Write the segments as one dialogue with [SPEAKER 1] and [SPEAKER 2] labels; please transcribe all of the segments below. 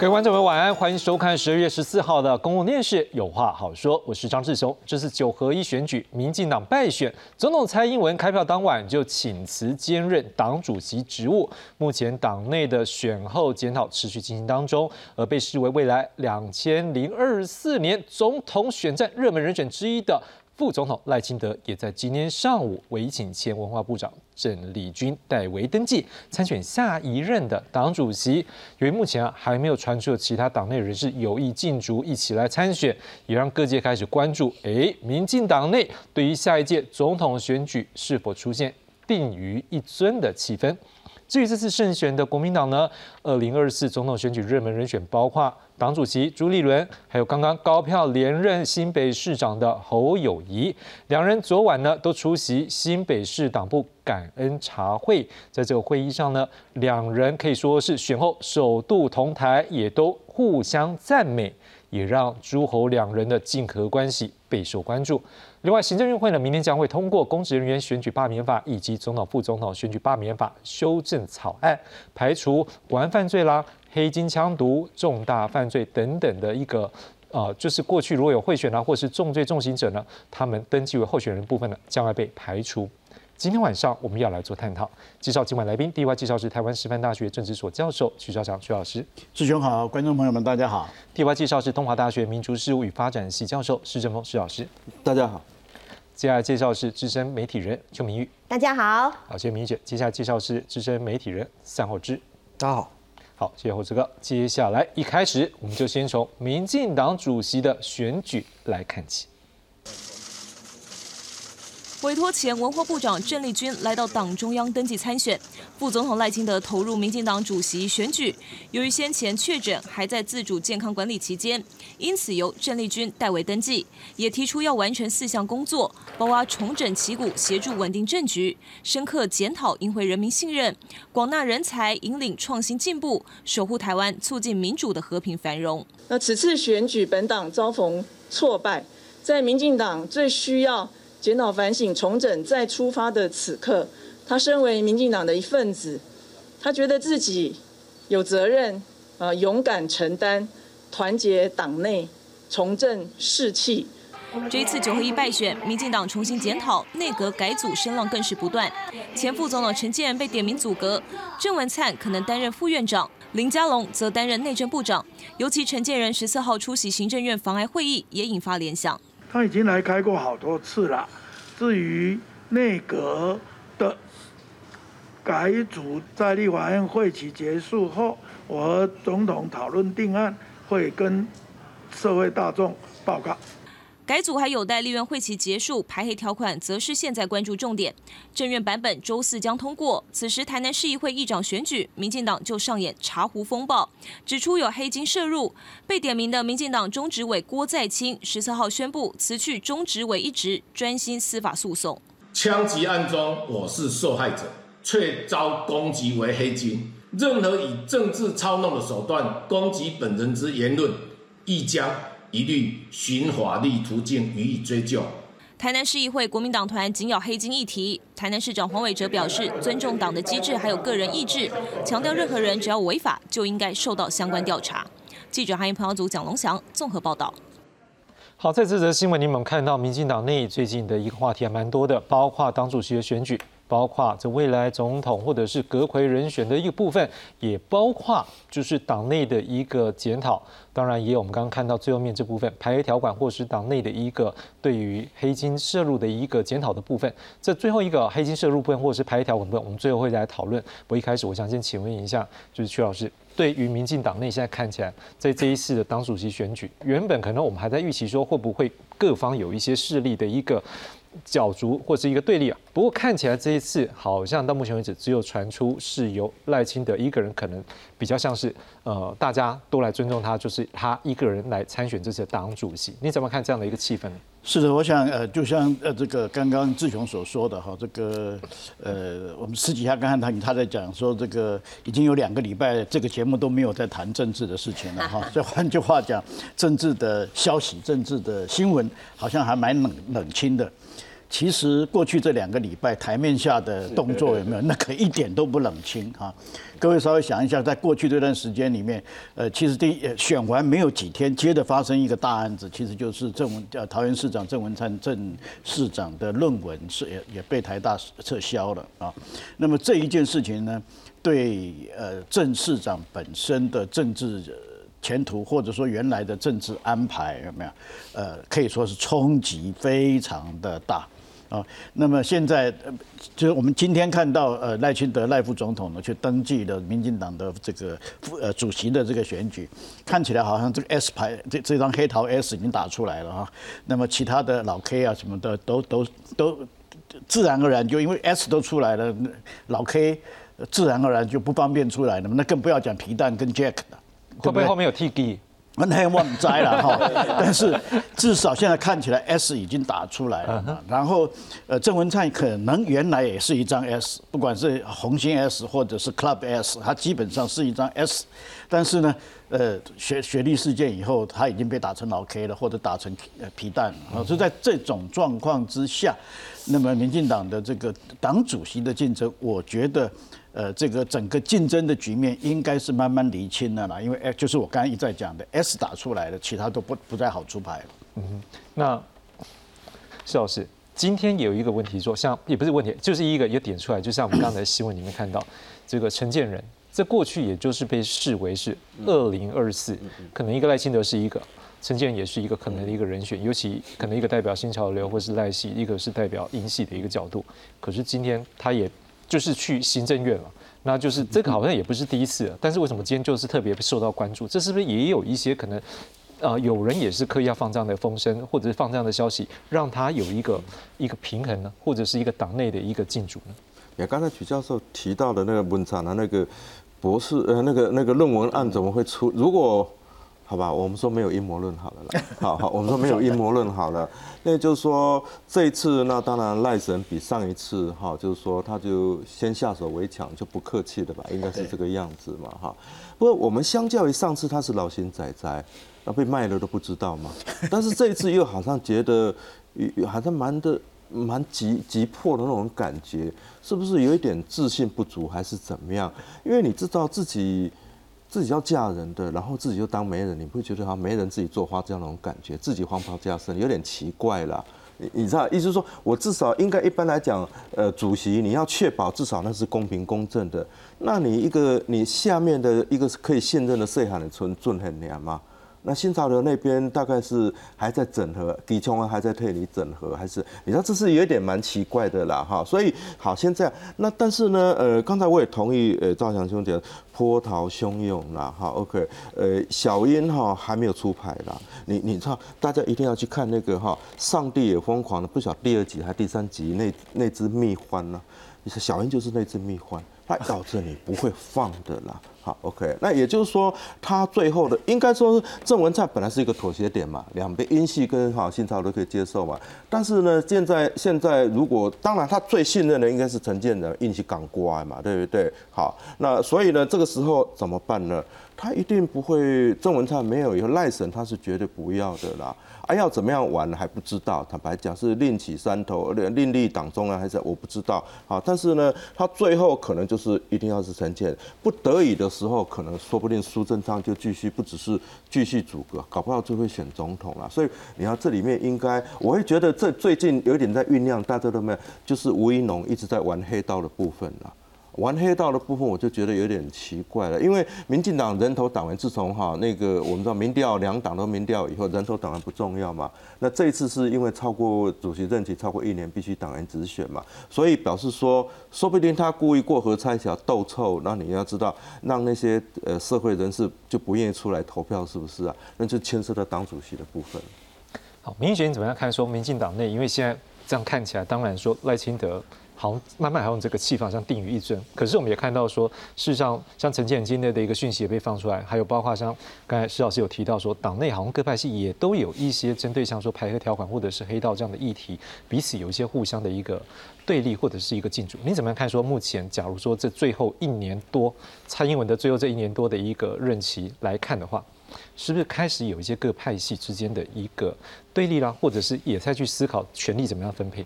[SPEAKER 1] 各位观众朋友，晚安，欢迎收看十二月十四号的公共电视《有话好说》，我是张志雄。这是九合一选举，民进党败选，总统蔡英文开票当晚就请辞兼任党主席职务。目前党内的选后检讨持续进行当中，而被视为未来两千零二十四年总统选战热门人选之一的。副总统赖清德也在今天上午委请前文化部长郑丽君代为登记参选下一任的党主席。由于目前啊还没有传出有其他党内人士有意进驻一起来参选，也让各界开始关注：哎，民进党内对于下一届总统选举是否出现定于一尊的气氛？至于这次胜选的国民党呢，二零二四总统选举热门人选包括。党主席朱立伦，还有刚刚高票连任新北市长的侯友谊，两人昨晚呢都出席新北市党部感恩茶会。在这个会议上呢，两人可以说是选后首度同台，也都互相赞美，也让诸侯两人的竞合关系备受关注。另外，行政院会呢明天将会通过公职人员选举罢免法以及总统副总统选举罢免法修正草案，排除国安犯罪啦。黑金枪毒、重大犯罪等等的一个，呃，就是过去如果有贿选啊，或是重罪重刑者呢，他们登记为候选人部分呢，将会被排除。今天晚上我们要来做探讨，介绍今晚来宾。第一位介绍是台湾师范大学政治所教授徐校长徐老师，
[SPEAKER 2] 志雄好，观众朋友们大家好。
[SPEAKER 1] 第二位介绍是东华大学民族事务与发展系教授施正峰施老师，
[SPEAKER 3] 大家好。
[SPEAKER 1] 接下来介绍是资深媒体人邱明玉，
[SPEAKER 4] 大家好。
[SPEAKER 1] 好，谢谢明玉姐。接下来介绍是资深媒体人散后之，
[SPEAKER 3] 大家好。
[SPEAKER 1] 好，谢谢侯志哥。接下来一开始，我们就先从民进党主席的选举来看起。
[SPEAKER 5] 委托前文化部长郑丽君来到党中央登记参选，副总统赖清德投入民进党主席选举。由于先前确诊，还在自主健康管理期间，因此由郑丽君代为登记，也提出要完成四项工作，包括重整旗鼓、协助稳定政局、深刻检讨、赢回人民信任、广纳人才、引领创新进步、守护台湾、促进民主的和平繁荣。
[SPEAKER 6] 那此次选举，本党遭逢挫败，在民进党最需要。检讨反省、重整再出发的此刻，他身为民进党的一份子，他觉得自己有责任，呃，勇敢承担，团结党内，重振士气。
[SPEAKER 5] 这一次九合一败选，民进党重新检讨，内阁改组声浪更是不断。前副总统陈建被点名阻隔，郑文灿可能担任副院长，林佳龙则担任内政部长。尤其陈建仁十四号出席行政院防癌会议，也引发联想。
[SPEAKER 7] 他已经来开过好多次了。至于内阁的改组，在立法院会期结束后，我和总统讨论定案，会跟社会大众报告。
[SPEAKER 5] 改组还有待立院会期结束，排黑条款则是现在关注重点。政院版本周四将通过。此时台南市议会议长选举，民进党就上演茶壶风暴，指出有黑金涉入。被点名的民进党中执委郭在清十四号宣布辞去中执委一职，专心司法诉讼。
[SPEAKER 8] 枪击案中我是受害者，却遭攻击为黑金。任何以政治操弄的手段攻击本人之言论，亦将。一律循法律途径予以追究。
[SPEAKER 5] 台南市议会国民党团紧咬黑金议题，台南市长黄伟哲表示尊重党的机制，还有个人意志，强调任何人只要违法就应该受到相关调查。记者韩迎朋友组蒋龙祥综合报道。
[SPEAKER 1] 好，在这则新闻，你们看到民进党内最近的一个话题还蛮多的，包括党主席的选举。包括这未来总统或者是阁魁人选的一个部分，也包括就是党内的一个检讨，当然也有我们刚刚看到最后面这部分排黑条款，或是党内的一个对于黑金摄入的一个检讨的部分。这最后一个黑金摄入部分，或者是排黑条款部分，我们最后会来讨论。我一开始我想先请问一下，就是曲老师，对于民进党内现在看起来，在这一次的党主席选举，原本可能我们还在预期说会不会各方有一些势力的一个。角逐或是一个对立啊，不过看起来这一次好像到目前为止，只有传出是由赖清德一个人可能比较像是呃，大家都来尊重他，就是他一个人来参选这次党主席。你怎么看这样的一个气氛呢？
[SPEAKER 2] 是的，我想呃，就像呃这个刚刚志雄所说的哈，这个呃我们私底下刚刚他他在讲说，这个已经有两个礼拜这个节目都没有在谈政治的事情了哈。所以换句话讲，政治的消息、政治的新闻好像还蛮冷冷清的。其实过去这两个礼拜台面下的动作有没有？那可一点都不冷清哈。各位稍微想一下，在过去这段时间里面，呃，其实第选完没有几天，接着发生一个大案子，其实就是郑文呃桃园市长郑文灿郑市长的论文是也也被台大撤销了啊。那么这一件事情呢，对呃郑市长本身的政治前途，或者说原来的政治安排有没有？呃，可以说是冲击非常的大。啊，那么现在就是我们今天看到，呃，赖清德赖副总统呢去登记了民进党的这个副呃主席的这个选举，看起来好像这个 S 牌这这张黑桃 S 已经打出来了啊。那么其他的老 K 啊什么的都都都自然而然就因为 S 都出来了，老 K 自然而然就不方便出来了，那更不要讲皮蛋跟 Jack 了，
[SPEAKER 1] 会不会后面有 T G？
[SPEAKER 2] 那忘摘了哈，但是至少现在看起来 S 已经打出来了。然后，呃，郑文灿可能原来也是一张 S，不管是红星 S 或者是 Club S，它基本上是一张 S。但是呢，呃，学学历事件以后，他已经被打成老 K 了，或者打成皮蛋了。所以在这种状况之下，那么民进党的这个党主席的竞争，我觉得。呃，这个整个竞争的局面应该是慢慢厘清了啦，因为哎，就是我刚刚一再讲的，S 打出来了，其他都不不再好出牌了。嗯，
[SPEAKER 1] 那施老师，今天有一个问题说，像也不是问题，就是一个也点出来，就像我们刚才新闻里面看到，这个陈建仁，在过去也就是被视为是二零二四，可能一个赖清德是一个，陈建仁也是一个可能的一个人选，尤其可能一个代表新潮流或是赖系，一个是代表英系的一个角度，可是今天他也。就是去行政院了，那就是这个好像也不是第一次，但是为什么今天就是特别受到关注？这是不是也有一些可能？呃，有人也是刻意要放这样的风声，或者是放这样的消息，让他有一个一个平衡呢，或者是一个党内的一个进驻呢？
[SPEAKER 3] 也刚才曲教授提到的那个文章的那个博士呃那个那个论文案怎么会出？如果好吧，我们说没有阴谋论好了啦。好好，我们说没有阴谋论好了。那就是说这一次，那当然赖神比上一次哈，就是说他就先下手为强，就不客气的吧，应该是这个样子嘛哈。不过我们相较于上次他是老型仔仔，那被卖了都不知道嘛。但是这一次又好像觉得，好像蛮的蛮急急迫的那种感觉，是不是有一点自信不足还是怎么样？因为你知道自己。自己要嫁人的，然后自己就当媒人，你不会觉得好像媒人自己做花这样那种感觉，自己黄袍加身，有点奇怪了。你你知道，意思说我至少应该一般来讲，呃，主席你要确保至少那是公平公正的，那你一个你下面的一个可以信任的社喊的存尊很娘吗？那新潮流那边大概是还在整合，狄琼还在推理整合，还是你知道这是有点蛮奇怪的啦哈。所以好，现在那但是呢，呃，刚才我也同意呃赵强兄讲波涛汹涌啦哈。OK，呃，小英哈还没有出牌啦。你你知道大家一定要去看那个哈，上帝也疯狂的不晓第二集还第三集那那只蜜獾呢？你说小英就是那只蜜獾，它咬着你不会放的啦。好，OK，那也就是说，他最后的应该说是郑文灿本来是一个妥协点嘛，两边英系跟哈新潮都可以接受嘛。但是呢，现在现在如果当然他最信任的应该是陈建仁，硬气港乖嘛，对不对？好，那所以呢，这个时候怎么办呢？他一定不会郑文灿没有以后赖神他是绝对不要的啦。还要怎么样玩还不知道，坦白讲是另起山头，另立党中央还是我不知道啊。但是呢，他最后可能就是一定要是陈建，不得已的时候，可能说不定苏贞昌就继续不只是继续阻隔，搞不好就会选总统了。所以你要这里面应该，我会觉得这最近有点在酝酿，大家都没有，就是吴一农一直在玩黑道的部分了。玩黑道的部分，我就觉得有点奇怪了，因为民进党人头党员自从哈那个我们知道民调两党都民调以后，人头党员不重要嘛。那这一次是因为超过主席任期超过一年，必须党员直选嘛，所以表示说，说不定他故意过河拆桥斗臭，那你要知道，让那些呃社会人士就不愿意出来投票，是不是啊？那就牵涉到党主席的部分。
[SPEAKER 1] 好，明显你怎么样看？说民进党内，因为现在这样看起来，当然说赖清德。好，慢慢好像这个气氛像定于一尊。可是我们也看到说，事实上像陈建今天的一个讯息也被放出来，还有包括像刚才施老师有提到说，党内好像各派系也都有一些针对像说排黑条款或者是黑道这样的议题，彼此有一些互相的一个对立或者是一个竞逐。你怎么样看？说目前假如说这最后一年多，蔡英文的最后这一年多的一个任期来看的话，是不是开始有一些各派系之间的一个对立啦，或者是也在去思考权力怎么样分配？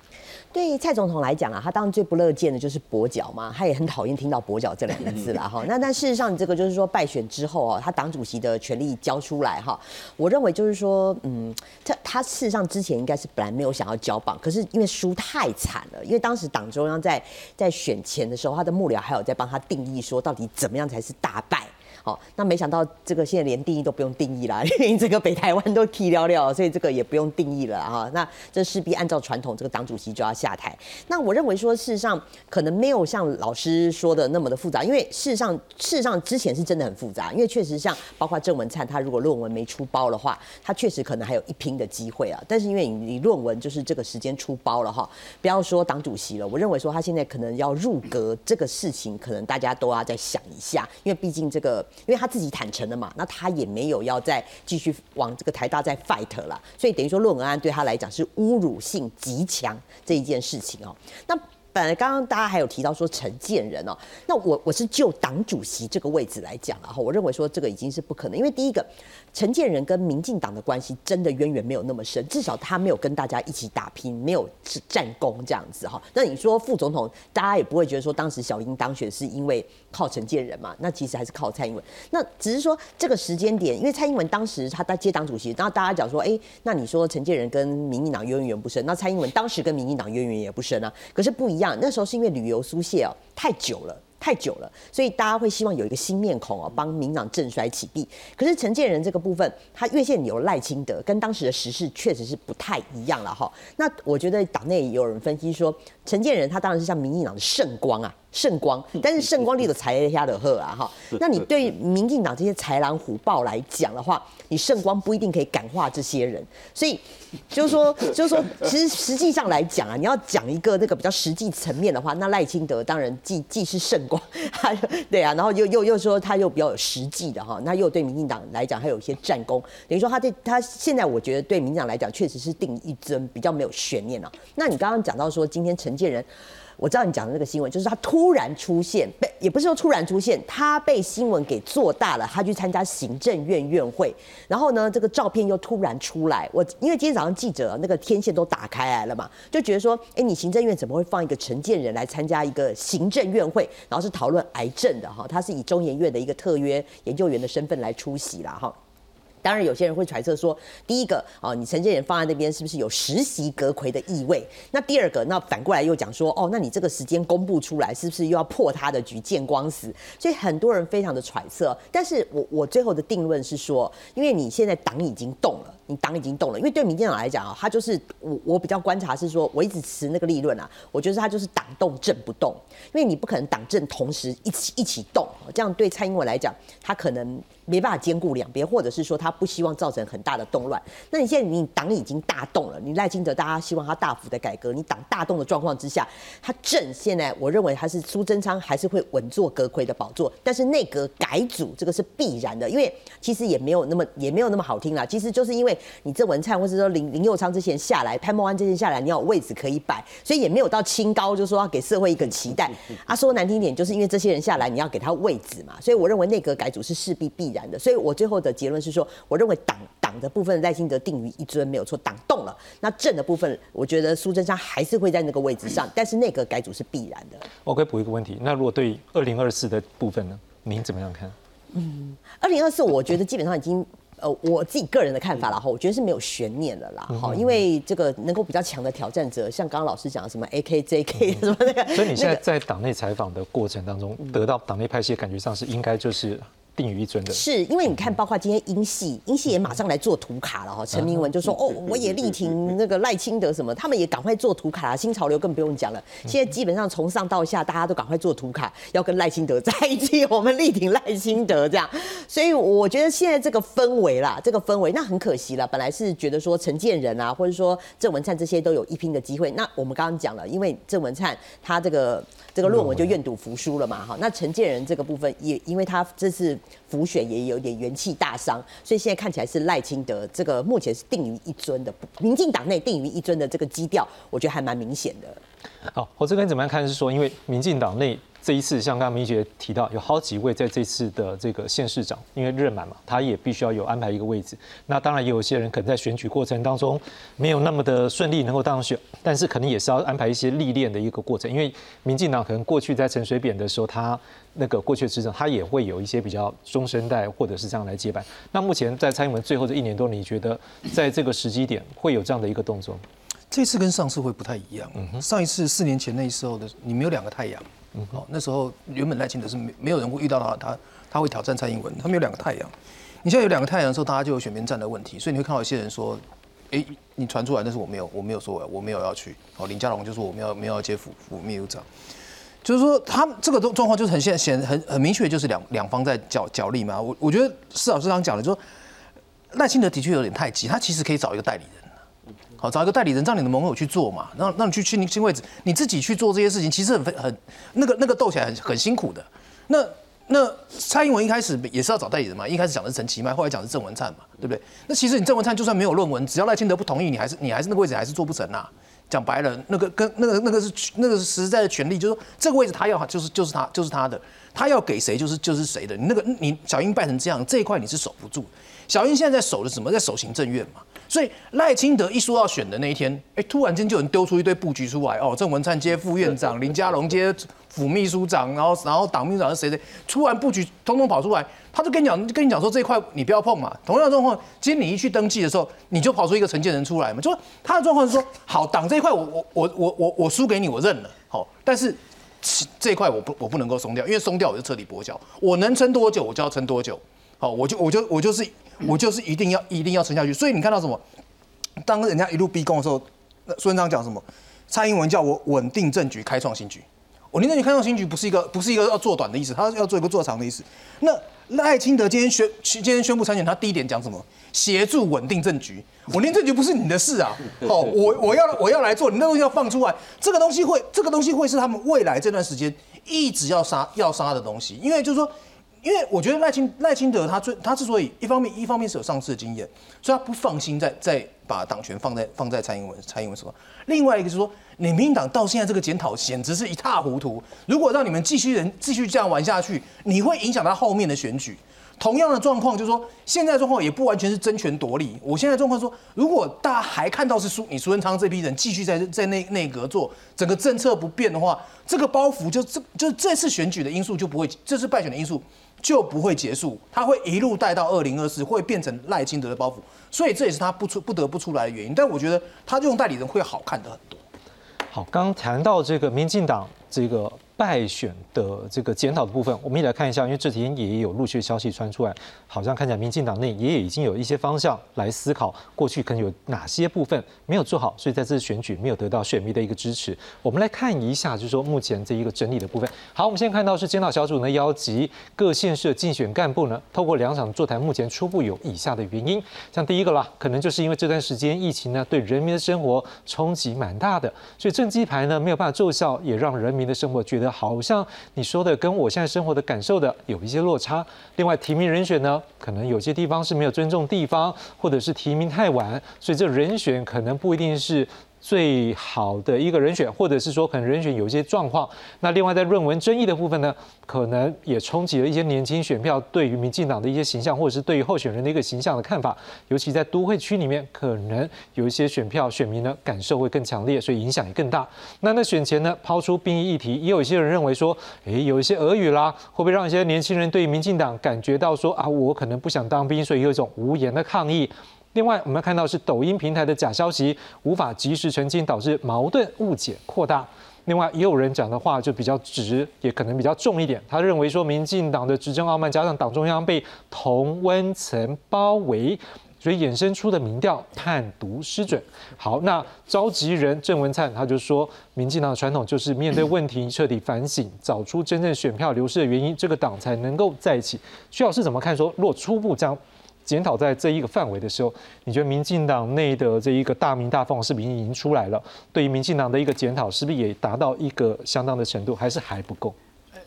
[SPEAKER 4] 对蔡总统来讲啊，他当然最不乐见的就是跛脚嘛，他也很讨厌听到跛脚这两个字啦哈。那但事实上，这个就是说败选之后哦，他党主席的权力交出来哈，我认为就是说，嗯，他他事实上之前应该是本来没有想要交棒，可是因为输太惨了，因为当时党中央在在选前的时候，他的幕僚还有在帮他定义说，到底怎么样才是大败。好，那没想到这个现在连定义都不用定义了，因为这个北台湾都踢了了，所以这个也不用定义了哈。那这势必按照传统，这个党主席就要下台。那我认为说，事实上可能没有像老师说的那么的复杂，因为事实上事实上之前是真的很复杂，因为确实像包括郑文灿，他如果论文没出包的话，他确实可能还有一拼的机会啊。但是因为你论文就是这个时间出包了哈，不要说党主席了，我认为说他现在可能要入阁这个事情，可能大家都要再想一下，因为毕竟这个。因为他自己坦诚了嘛，那他也没有要再继续往这个台大再 fight 了，所以等于说论文案对他来讲是侮辱性极强这一件事情哦。那本来刚刚大家还有提到说陈建仁哦，那我我是就党主席这个位置来讲了哈，我认为说这个已经是不可能，因为第一个陈建仁跟民进党的关系真的渊源没有那么深，至少他没有跟大家一起打拼，没有战功这样子哈。那你说副总统，大家也不会觉得说当时小英当选是因为靠陈建仁嘛？那其实还是靠蔡英文。那只是说这个时间点，因为蔡英文当时他在接党主席，然后大家讲说，哎，那你说陈建仁跟民进党渊源不深，那蔡英文当时跟民进党渊源也不深啊，可是不一样。那时候是因为旅游疏泄哦太久了，太久了，所以大家会希望有一个新面孔哦，帮民党振衰起弊。可是陈建仁这个部分，他越线有赖清德，跟当时的时事确实是不太一样了哈。那我觉得党内也有人分析说，陈建仁他当然是像民进党的圣光啊。圣光，但是圣光力的才下的鹤啊哈，那你对民进党这些豺狼虎豹来讲的话，你圣光不一定可以感化这些人，所以就是说，就是说，其实实际上来讲啊，你要讲一个那个比较实际层面的话，那赖清德当然既既是圣光，对啊，然后又又又说他又比较有实际的哈，那又对民进党来讲还有一些战功，等于说他对他现在我觉得对民进党来讲确实是定一尊比较没有悬念了。那你刚刚讲到说今天陈建仁。我知道你讲的那个新闻，就是他突然出现，被也不是说突然出现，他被新闻给做大了。他去参加行政院院会，然后呢，这个照片又突然出来。我因为今天早上记者那个天线都打开来了嘛，就觉得说，哎，你行政院怎么会放一个陈建仁来参加一个行政院会，然后是讨论癌症的哈？他是以中研院的一个特约研究员的身份来出席了哈。当然，有些人会揣测说，第一个啊，你陈建仁放在那边是不是有实习阁魁的意味？那第二个，那反过来又讲说，哦，那你这个时间公布出来，是不是又要破他的局，见光死？所以很多人非常的揣测。但是我我最后的定论是说，因为你现在党已经动了，你党已经动了，因为对民进党来讲啊，他就是我我比较观察是说，我一直持那个立论啊，我觉得他就是党动政不动，因为你不可能党政同时一起一起动，这样对蔡英文来讲，他可能。没办法兼顾两边，或者是说他不希望造成很大的动乱。那你现在你党已经大动了，你赖清德大家希望他大幅的改革，你党大动的状况之下，他正现在我认为还是苏贞昌还是会稳坐阁魁的宝座，但是内阁改组这个是必然的，因为其实也没有那么也没有那么好听啦，其实就是因为你郑文灿或者说林林佑昌这些人下来，潘孟安这些下来，你要有位置可以摆，所以也没有到清高，就说要给社会一个期待。啊，说难听点，就是因为这些人下来，你要给他位置嘛，所以我认为内阁改组是势必必。然的，所以我最后的结论是说，我认为党党的部分赖清德定于一尊没有错，党动了。那政的部分，我觉得苏贞昌还是会在那个位置上，但是内阁改组是必然的。
[SPEAKER 1] 我可以补一个问题，那如果对二零二四的部分呢，您怎么样看？
[SPEAKER 4] 嗯，二零二四，我觉得基本上已经。呃，我自己个人的看法啦，哈，我觉得是没有悬念的啦，哈，因为这个能够比较强的挑战者，像刚刚老师讲的什么 A K J K 什么那个，
[SPEAKER 1] 所以你现在在党内采访的过程当中，得到党内派系感觉上是应该就是。定于一尊的，
[SPEAKER 4] 是因为你看，包括今天英系，英系也马上来做图卡了哈。陈明文就说：“哦，我也力挺那个赖清德什么，他们也赶快做图卡了。新潮流更不用讲了，现在基本上从上到下，大家都赶快做图卡，要跟赖清德在一起，我们力挺赖清德这样。所以我觉得现在这个氛围啦，这个氛围那很可惜了。本来是觉得说陈建仁啊，或者说郑文灿这些都有一拼的机会。那我们刚刚讲了，因为郑文灿他这个。这个论文就愿赌服输了嘛，哈，那陈建仁这个部分也因为他这次浮选也有点元气大伤，所以现在看起来是赖清德这个目前是定于一尊的，民进党内定于一尊的这个基调，我觉得还蛮明显的。
[SPEAKER 1] 好，我这边怎么样看是说，因为民进党内。这一次像刚刚明杰提到，有好几位在这次的这个县市长，因为任满嘛，他也必须要有安排一个位置。那当然也有一些人可能在选举过程当中没有那么的顺利能够当选，但是可能也是要安排一些历练的一个过程。因为民进党可能过去在陈水扁的时候，他那个过去的执政，他也会有一些比较中生代或者是这样来接班。那目前在蔡英文最后这一年多，你觉得在这个时机点会有这样的一个动作？
[SPEAKER 9] 这次跟上次会不太一样。上一次四年前那时候的，你没有两个太阳。哦，那时候原本赖清德是没没有人会遇到他，他他会挑战蔡英文，他们有两个太阳。你现在有两个太阳的时候，大家就有选边站的问题，所以你会看到一些人说，哎，你传出来，但是我没有，我没有说我没有要去。哦，林佳龙就说我没有没有要接副副秘书长，就是说他们这个状状况就是很显显很很明确，就是两两方在角角力嘛。我我觉得施老师刚讲的，就说赖清德的确有点太急，他其实可以找一个代理人。好，找一个代理人，让你的盟友去做嘛，让让你去去你新位置，你自己去做这些事情，其实很很那个那个斗起来很很辛苦的。那那蔡英文一开始也是要找代理人嘛，一开始讲的是陈其迈，后来讲的是郑文灿嘛，对不对？那其实你郑文灿就算没有论文，只要赖清德不同意，你还是你还是那个位置还是做不成呐。讲白了，那个跟那个那个是那个是实在的权利，就是说这个位置他要就是就是他就是他的，他要给谁就是就是谁的。你那个你小英败成这样，这一块你是守不住。小英现在在守的什么？在守行政院嘛。所以赖清德一说要选的那一天，哎，突然间就有人丢出一堆布局出来哦，郑文灿接副院长，林佳龙接副秘书长，然后然后党秘书长是谁谁，突然布局通通跑出来，他就跟你讲，跟你讲说这一块你不要碰嘛。同样的状况，今天你一去登记的时候，你就跑出一个承建人出来嘛，就说他的状况是说，好，党这一块我我我我我我输给你，我认了，好，但是这一块我不我不能够松掉，因为松掉我就彻底跛脚，我能撑多久我就要撑多久，好，我就我就我就是。我就是一定要一定要撑下去，所以你看到什么？当人家一路逼宫的时候，那苏文昌讲什么？蔡英文叫我稳定政局，开创新局。稳定政局，开创新局不是一个不是一个要做短的意思，他要做一个做长的意思。那赖清德今天宣今天宣布参选，他第一点讲什么？协助稳定政局。稳定政局不是你的事啊！好，我我要我要来做，你那东西要放出来，这个东西会这个东西会是他们未来这段时间一直要杀要杀的东西，因为就是说。因为我觉得赖清赖清德他最他之所以一方面一方面是有上市的经验，所以他不放心再再把党权放在放在蔡英文蔡英文手上。另外一个是说，你民进党到现在这个检讨简直是一塌糊涂。如果让你们继续人继续这样玩下去，你会影响到后面的选举。同样的状况就是说，现在状况也不完全是争权夺利。我现在状况说，如果大家还看到是苏你苏文昌这批人继续在在内内阁做整个政策不变的话，这个包袱就这就这次选举的因素就不会，这次败选的因素。就不会结束，他会一路带到二零二四，会变成赖清德的包袱，所以这也是他不出不得不出来的原因。但我觉得他用代理人会好看的很多。
[SPEAKER 1] 好，刚谈到这个民进党这个。败选的这个检讨的部分，我们也来看一下，因为这几天也有陆续消息传出来，好像看起来民进党内也已经有一些方向来思考，过去可能有哪些部分没有做好，所以在这次选举没有得到选民的一个支持。我们来看一下，就是说目前这一个整理的部分。好，我们现在看到是检讨小组呢邀集各县市的竞选干部呢，透过两场座谈，目前初步有以下的原因，像第一个啦，可能就是因为这段时间疫情呢对人民的生活冲击蛮大的，所以政绩牌呢没有办法奏效，也让人民的生活觉得。好像你说的跟我现在生活的感受的有一些落差。另外，提名人选呢，可能有些地方是没有尊重地方，或者是提名太晚，所以这人选可能不一定是。最好的一个人选，或者是说可能人选有一些状况。那另外在论文争议的部分呢，可能也冲击了一些年轻选票对于民进党的一些形象，或者是对于候选人的一个形象的看法。尤其在都会区里面，可能有一些选票选民呢感受会更强烈，所以影响也更大。那那选前呢抛出兵役议题，也有一些人认为说，诶，有一些俄语啦，会不会让一些年轻人对于民进党感觉到说啊，我可能不想当兵，所以有一种无言的抗议。另外，我们看到是抖音平台的假消息无法及时澄清，导致矛盾误解扩大。另外，也有人讲的话就比较直，也可能比较重一点。他认为说，民进党的执政傲慢加上党中央被同温层包围，所以衍生出的民调判读失准。好，那召集人郑文灿他就说，民进党的传统就是面对问题彻底反省，找出真正选票流失的原因，这个党才能够在一起。徐老师怎么看？说若初步将。检讨在这一个范围的时候，你觉得民进党内的这一个大名大放是不是已经出来了？对于民进党的一个检讨，是不是也达到一个相当的程度，还是还不够？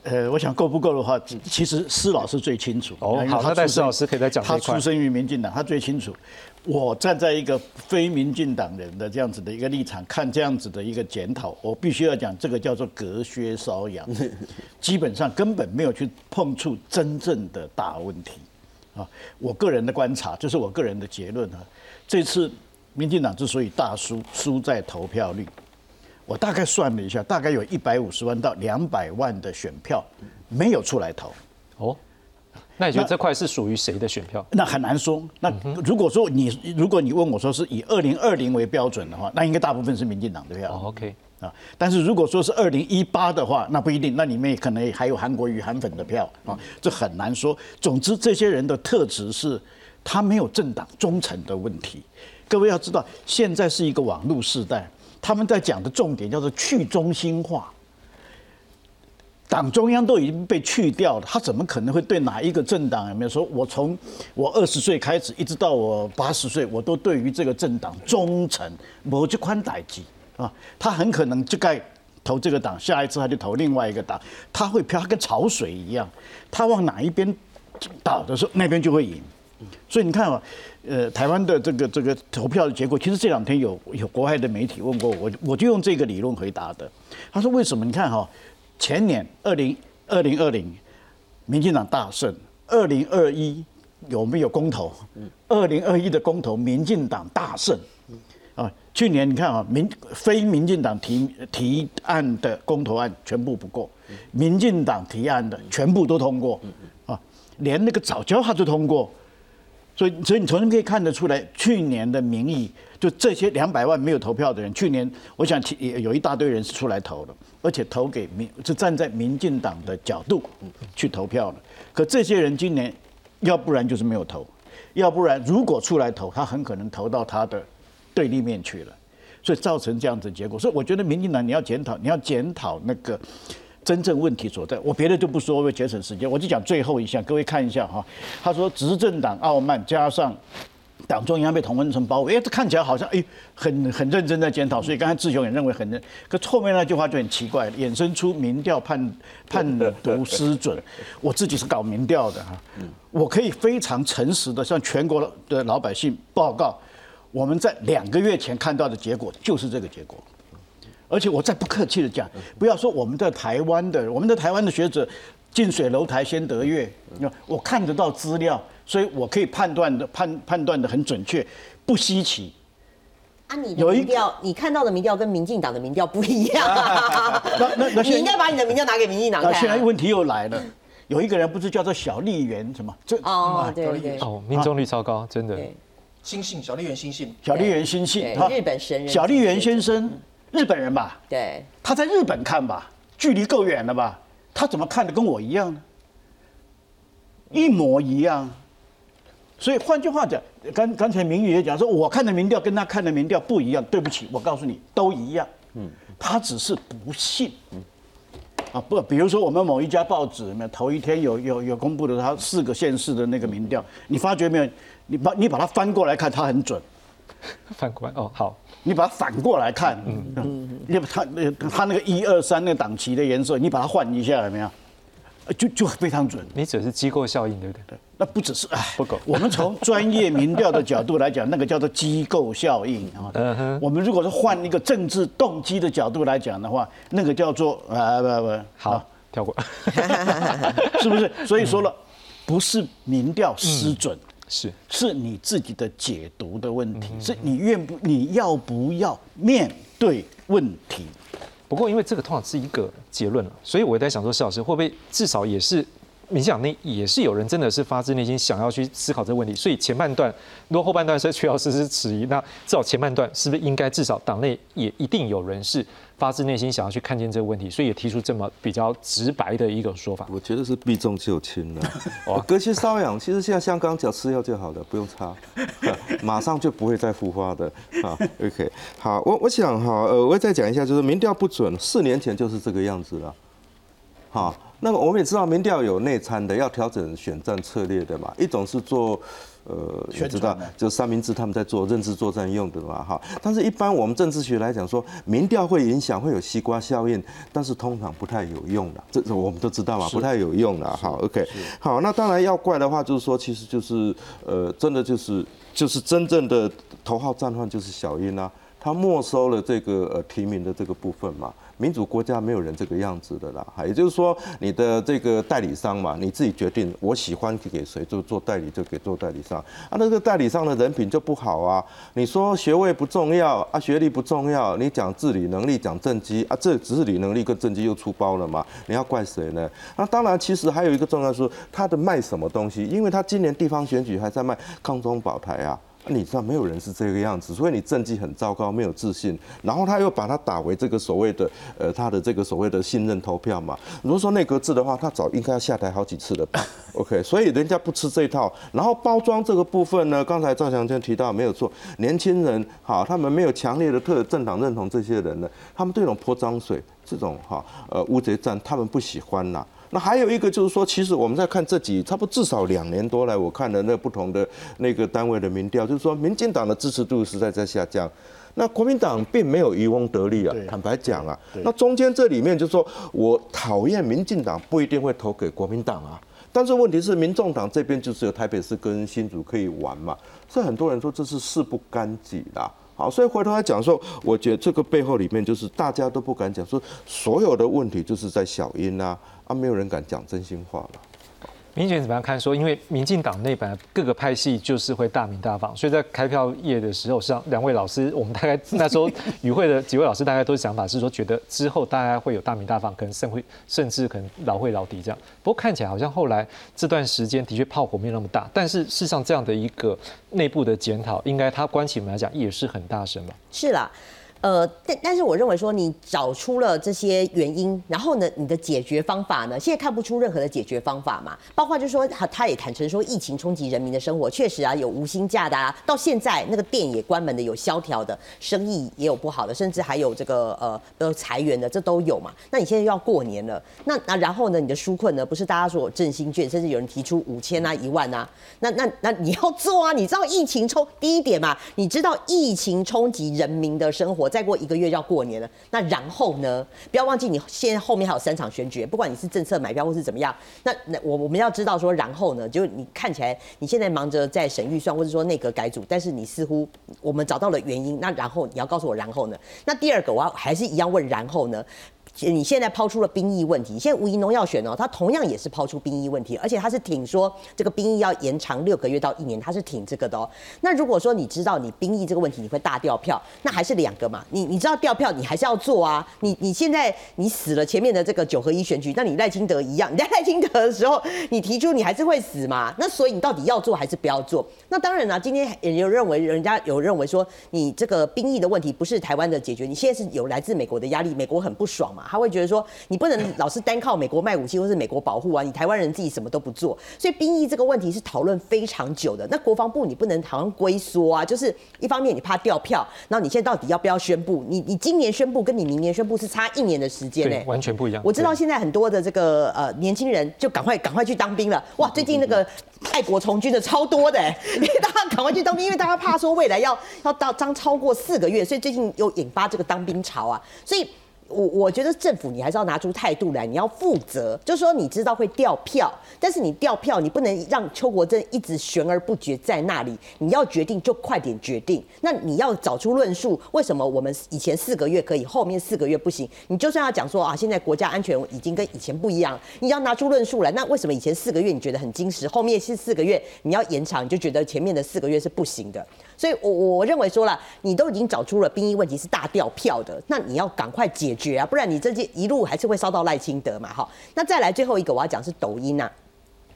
[SPEAKER 2] 呃，我想够不够的话，其实施老师最清楚。
[SPEAKER 1] 哦，好，那戴施老师可以再讲
[SPEAKER 2] 他出生于民进党，他最清楚。我站在一个非民进党人的这样子的一个立场看这样子的一个检讨，我必须要讲，这个叫做隔靴搔痒，基本上根本没有去碰触真正的大问题啊。我个人的观察，这是我个人的结论啊。这次民进党之所以大输，输在投票率。我大概算了一下，大概有一百五十万到两百万的选票没有出来投。哦。
[SPEAKER 1] 那你觉得这块是属于谁的选票？
[SPEAKER 2] 那很难说。那如果说你如果你问我说是以二零二零为标准的话，那应该大部分是民进党的票。
[SPEAKER 1] OK
[SPEAKER 2] 啊，但是如果说是二零一八的话，那不一定，那里面可能还有韩国瑜、韩粉的票啊，这很难说。总之，这些人的特质是，他没有政党忠诚的问题。各位要知道，现在是一个网络时代，他们在讲的重点叫做去中心化。党中央都已经被去掉了，他怎么可能会对哪一个政党有没有说？我从我二十岁开始，一直到我八十岁，我都对于这个政党忠诚，某这宽歹机啊，他很可能就该投这个党，下一次他就投另外一个党，他会飘，他跟潮水一样，他往哪一边倒的时候，那边就会赢。所以你看啊，呃，台湾的这个这个投票的结果，其实这两天有有国外的媒体问过我，我就用这个理论回答的。他说为什么？你看哈。前年二零二零二零，民进党大胜。二零二一有没有公投？二零二一的公投，民进党大胜。啊，去年你看啊，民非民进党提提案的公投案全部不过，民进党提案的全部都通过。啊，连那个早教他都通过。所以，所以你从中可以看得出来，去年的民意，就这些两百万没有投票的人，去年我想提有一大堆人是出来投的。而且投给民是站在民进党的角度去投票的，可这些人今年要不然就是没有投，要不然如果出来投，他很可能投到他的对立面去了，所以造成这样子结果。所以我觉得民进党你要检讨，你要检讨那个真正问题所在。我别的就不说，为节省时间，我就讲最后一项，各位看一下哈。他说执政党傲慢加上。党中央被同温层包围，哎，这看起来好像哎很很认真在检讨，所以刚才志雄也认为很认，可后面那句话就很奇怪，衍生出民调判判读失准。我自己是搞民调的哈，我可以非常诚实的向全国的老百姓报告，我们在两个月前看到的结果就是这个结果，而且我再不客气的讲，不要说我们在台湾的，我们的台湾的学者近水楼台先得月，我看得到资料。所以我可以判断的判判断的很准确，不稀奇。
[SPEAKER 4] 啊，你的民调，你看到的民调跟民进党的民调不一样。那 那那，你应该把你的民调拿给民进党看。
[SPEAKER 2] 现在问题又来了，有一个人不是叫做小丽媛什么？
[SPEAKER 4] 这哦，对对
[SPEAKER 1] 哦，命中率超高，真的。
[SPEAKER 9] 新信小丽媛星信，
[SPEAKER 2] 小丽媛星信，
[SPEAKER 4] 日本神人。
[SPEAKER 2] 小丽媛先生，日本人吧？
[SPEAKER 4] 对。
[SPEAKER 2] 他在日本看吧，距离够远了吧？他怎么看的跟我一样呢？一模一样。所以换句话讲，刚刚才明宇也讲说，我看的民调跟他看的民调不一样。对不起，我告诉你，都一样。嗯，他只是不信。嗯，啊不，比如说我们某一家报纸，没头一天有有有公布的他四个县市的那个民调，你发觉没有？你把你把它翻过来看，它很准。
[SPEAKER 1] 反过来哦，好，
[SPEAKER 2] 你把它反过来看，嗯嗯，你把它那他那个一二三那个档期的颜色，你把它换一下，有没有？就就非常准。
[SPEAKER 1] 你只是机构效应，对不对？
[SPEAKER 2] 那不只是哎，
[SPEAKER 1] 不够。
[SPEAKER 2] 我们从专业民调的角度来讲，那个叫做机构效应啊。嗯哼。我们如果是换一个政治动机的角度来讲的话，那个叫做啊不不，
[SPEAKER 1] 好跳过，
[SPEAKER 2] 是不是？所以说了，不是民调失准，
[SPEAKER 1] 是
[SPEAKER 2] 是你自己的解读的问题，是你愿不你要不要面对问题。
[SPEAKER 1] 不过因为这个通常是一个结论了，所以我在想说，施老师会不会至少也是。你想，那也是有人真的是发自内心想要去思考这个问题，所以前半段如果后半段是曲老师是迟疑，那至少前半段是不是应该至少党内也一定有人是发自内心想要去看见这个问题，所以也提出这么比较直白的一个说法。
[SPEAKER 3] 我觉得是避重就轻了。哦，隔靴搔痒，其实现在像刚刚讲吃药就好了，不用擦，马上就不会再复发的。好，OK，好，我我想哈，呃，我再讲一下，就是民调不准，四年前就是这个样子了。好。那么我们也知道民调有内参的，要调整选战策略的嘛。一种是做。呃，也知道，就三明治他们在做认知作战用的嘛，哈。但是，一般我们政治学来讲说，民调会影响，会有西瓜效应，但是通常不太有用的，这我们都知道嘛，不太有用的。好，OK，好，那当然要怪的话，就是说，其实就是呃，真的就是就是真正的头号战犯就是小英啊，他没收了这个呃提名的这个部分嘛。民主国家没有人这个样子的啦，哈也就是说，你的这个代理商嘛，你自己决定，我喜欢给谁就做代理，就给做代理商。啊，那个代理商的人品就不好啊。你说学位不重要啊，学历不重要，你讲治理能力，讲政绩啊，这治理能力跟政绩又出包了嘛？你要怪谁呢？那当然，其实还有一个重要是，他的卖什么东西？因为他今年地方选举还在卖康中宝台啊。你知道没有人是这个样子，所以你政绩很糟糕，没有自信。然后他又把他打为这个所谓的呃他的这个所谓的信任投票嘛。如果说内阁制的话，他早应该要下台好几次了吧？OK，所以人家不吃这一套。然后包装这个部分呢，刚才赵祥天提到没有错，年轻人好，他们没有强烈的特政党认同，这些人呢，他们这种泼脏水，这种哈呃乌贼战，他们不喜欢呐。那还有一个就是说，其实我们在看这几差不多至少两年多来，我看的那不同的那个单位的民调，就是说民进党的支持度实在在下降，那国民党并没有渔翁得利啊。坦白讲啊，那中间这里面就是说我讨厌民进党，不一定会投给国民党啊。但是问题是，民众党这边就是有台北市跟新竹可以玩嘛，所以很多人说这是事不干己啦。好，所以回头来讲说，我觉得这个背后里面就是大家都不敢讲说，所有的问题就是在小英啊。啊，没有人敢讲真心话了。
[SPEAKER 1] 民选怎么样看？说因为民进党内本来各个派系就是会大名大放，所以在开票夜的时候，像两位老师，我们大概那时候与会的几位老师，大概都是想法是说，觉得之后大家会有大名大放，可能甚会甚至可能老会老敌这样。不过看起来好像后来这段时间的确炮火没有那么大，但是事实上这样的一个内部的检讨，应该他关起门来讲也是很大声吧？
[SPEAKER 4] 是啦。呃，但但是我认为说，你找出了这些原因，然后呢，你的解决方法呢，现在看不出任何的解决方法嘛。包括就是说，他他也坦诚说，疫情冲击人民的生活，确实啊，有无薪假的啊，到现在那个店也关门的，有萧条的，生意也有不好的，甚至还有这个呃呃裁员的，这都有嘛。那你现在又要过年了，那那然后呢，你的纾困呢，不是大家说振兴券，甚至有人提出五千啊一万啊，那那那你要做啊，你知道疫情冲第一点嘛，你知道疫情冲击人民的生活。再过一个月就要过年了，那然后呢？不要忘记，你现在后面还有三场选举，不管你是政策买票或是怎么样，那那我我们要知道说，然后呢？就你看起来你现在忙着在审预算，或者说内阁改组，但是你似乎我们找到了原因，那然后你要告诉我，然后呢？那第二个，我要还是一样问，然后呢？你现在抛出了兵役问题，现在吴怡农要选哦，他同样也是抛出兵役问题，而且他是挺说这个兵役要延长六个月到一年，他是挺这个的哦。那如果说你知道你兵役这个问题你会大掉票，那还是两个嘛？你你知道掉票你还是要做啊？你你现在你死了前面的这个九合一选举，那你赖清德一样，你在赖清德的时候你提出你还是会死嘛？那所以你到底要做还是不要做？那当然了，今天也有认为人家有认为说你这个兵役的问题不是台湾的解决，你现在是有来自美国的压力，美国很不爽嘛。他会觉得说，你不能 老是单靠美国卖武器或是美国保护啊，你台湾人自己什么都不做。所以兵役这个问题是讨论非常久的。那国防部你不能好像龟缩啊，就是一方面你怕掉票，然后你现在到底要不要宣布？你你今年宣布跟你明年宣布是差一年的时间呢，
[SPEAKER 1] 完全不一样。
[SPEAKER 4] 我知道现在很多的这个呃年轻人就赶快赶快去当兵了。哇，最近那个爱国从军的超多的，因为大家赶快去当兵，因为大家怕说未来要要到当超过四个月，所以最近又引发这个当兵潮啊，所以。我我觉得政府你还是要拿出态度来，你要负责，就是说你知道会掉票，但是你掉票你不能让邱国正一直悬而不决在那里，你要决定就快点决定。那你要找出论述，为什么我们以前四个月可以，后面四个月不行？你就算要讲说啊，现在国家安全已经跟以前不一样，你要拿出论述来。那为什么以前四个月你觉得很矜持，后面是四个月你要延长，你就觉得前面的四个月是不行的？所以，我我认为说了，你都已经找出了兵役问题是大掉票的，那你要赶快解决啊，不然你这些一路还是会烧到赖清德嘛，哈。那再来最后一个我要讲是抖音呐，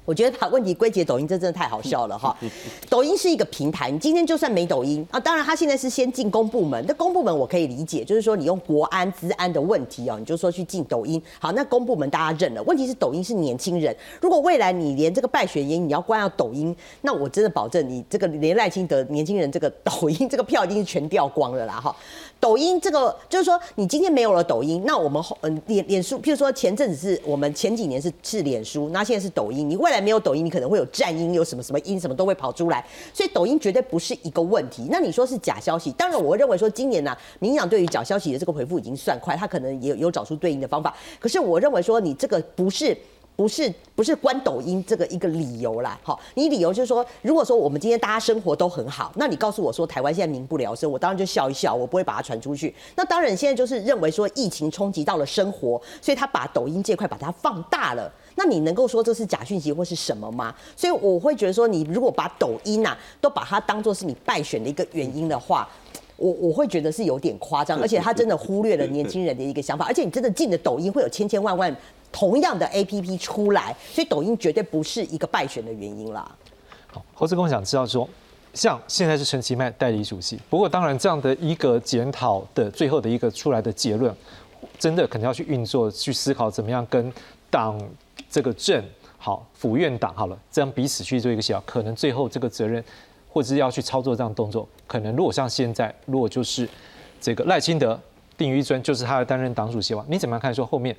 [SPEAKER 4] 我觉得把问题归结抖音，这真的太好笑了哈。抖音是一个平台，你今天就算没抖音啊，当然它现在是先进公部门，那公部门我可以理解，就是说你用国安、资安的问题哦，你就说去进抖音，好，那公部门大家认了。问题是抖音是年轻人，如果未来你连这个败选音你要关掉抖音，那我真的保证你这个连赖清德年轻人这个抖音这个票一定是全掉光了啦哈。抖音这个就是说，你今天没有了抖音，那我们后嗯脸脸书，譬如说前阵子是我们前几年是是脸书，那现在是抖音，你未来没有抖音，你可能会有战音，有什么什么音，什么都会跑出来，所以抖音绝对不是一个问题。那你说是假消息，当然我会认为说今年呢、民进党对于假消息的这个回复已经算快，他可能也有找出对应的方法，可是我认为说你这个不是。不是不是关抖音这个一个理由啦，好，你理由就是说，如果说我们今天大家生活都很好，那你告诉我说台湾现在民不聊生，我当然就笑一笑，我不会把它传出去。那当然现在就是认为说疫情冲击到了生活，所以他把抖音这块把它放大了。那你能够说这是假讯息或是什么吗？所以我会觉得说，你如果把抖音呐、都把它当做是你败选的一个原因的话，我我会觉得是有点夸张，而且他真的忽略了年轻人的一个想法，而且你真的进了抖音会有千千万万同样的 A P P 出来，所以抖音绝对不是一个败选的原因啦。
[SPEAKER 1] 好，侯志公想知道说，像现在是陈其迈代理主席，不过当然这样的一个检讨的最后的一个出来的结论，真的可能要去运作，去思考怎么样跟党这个政好府院党好了，这样彼此去做一个协调，可能最后这个责任或者是要去操作这样动作，可能如果像现在，如果就是这个赖清德定于一尊，就是他来担任党主席的话，你怎么样看说后面？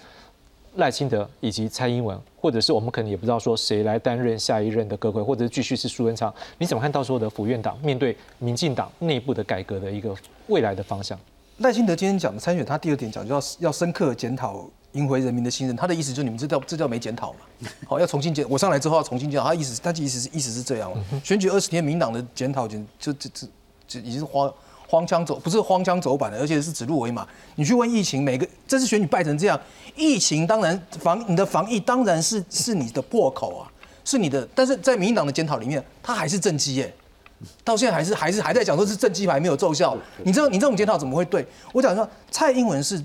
[SPEAKER 1] 赖清德以及蔡英文，或者是我们可能也不知道说谁来担任下一任的阁魁，或者是继续是苏文昌，你怎么看到时候的府院党面对民进党内部的改革的一个未来的方向？
[SPEAKER 9] 赖清德今天讲的参选，他第二点讲就要要深刻检讨，赢回人民的信任。他的意思就是你们这叫这叫没检讨嘛？好，要重新检，我上来之后要重新检讨。他意思，他的意思是意思是这样嘛？选举二十天，民党的检讨简就这这这已经是荒荒腔走，不是荒腔走板的，而且是指鹿为马。你去问疫情，每个这次选举败成这样，疫情当然防你的防疫当然是是你的破口啊，是你的，但是在民进党的检讨里面，他还是政绩耶。到现在还是还是还在讲说是政绩牌没有奏效，你这你这种检讨怎么会对？我讲说蔡英文是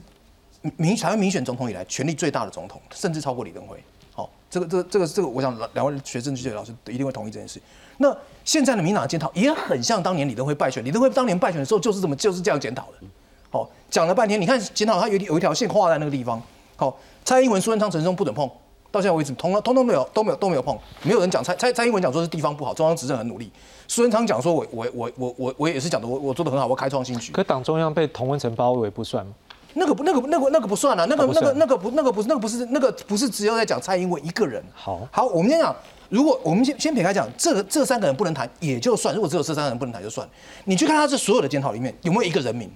[SPEAKER 9] 民台湾民选总统以来权力最大的总统，甚至超过李登辉。好，这个这个这个这个，我想两位学政治学老师一定会同意这件事。那现在的民党的检讨也很像当年李登辉败选，李登辉当年败选的时候就是这么就是这样检讨的。好，讲了半天，你看检讨他有有一条线画在那个地方。好，蔡英文、苏文昌、陈松不准碰，到现在为止，通通通没有都没有都没有碰，没有人讲蔡蔡蔡英文讲说是地方不好，中央执政很努力。苏文昌讲说我我我我我我也是讲的我我做的很好，我开创新局。
[SPEAKER 1] 可党中央被同温层包围不算吗？
[SPEAKER 9] 那个不那个不那个那个不算啊，那个
[SPEAKER 1] 啊
[SPEAKER 9] 那个那个不那个不是那个不是那个不是只有在讲蔡英文一个人。
[SPEAKER 1] 好。
[SPEAKER 9] 好，我们先讲，如果我们先先撇开讲，这个这三个人不能谈也就算，如果只有这三个人不能谈就算，你去看他这所有的检讨里面有没有一个人名？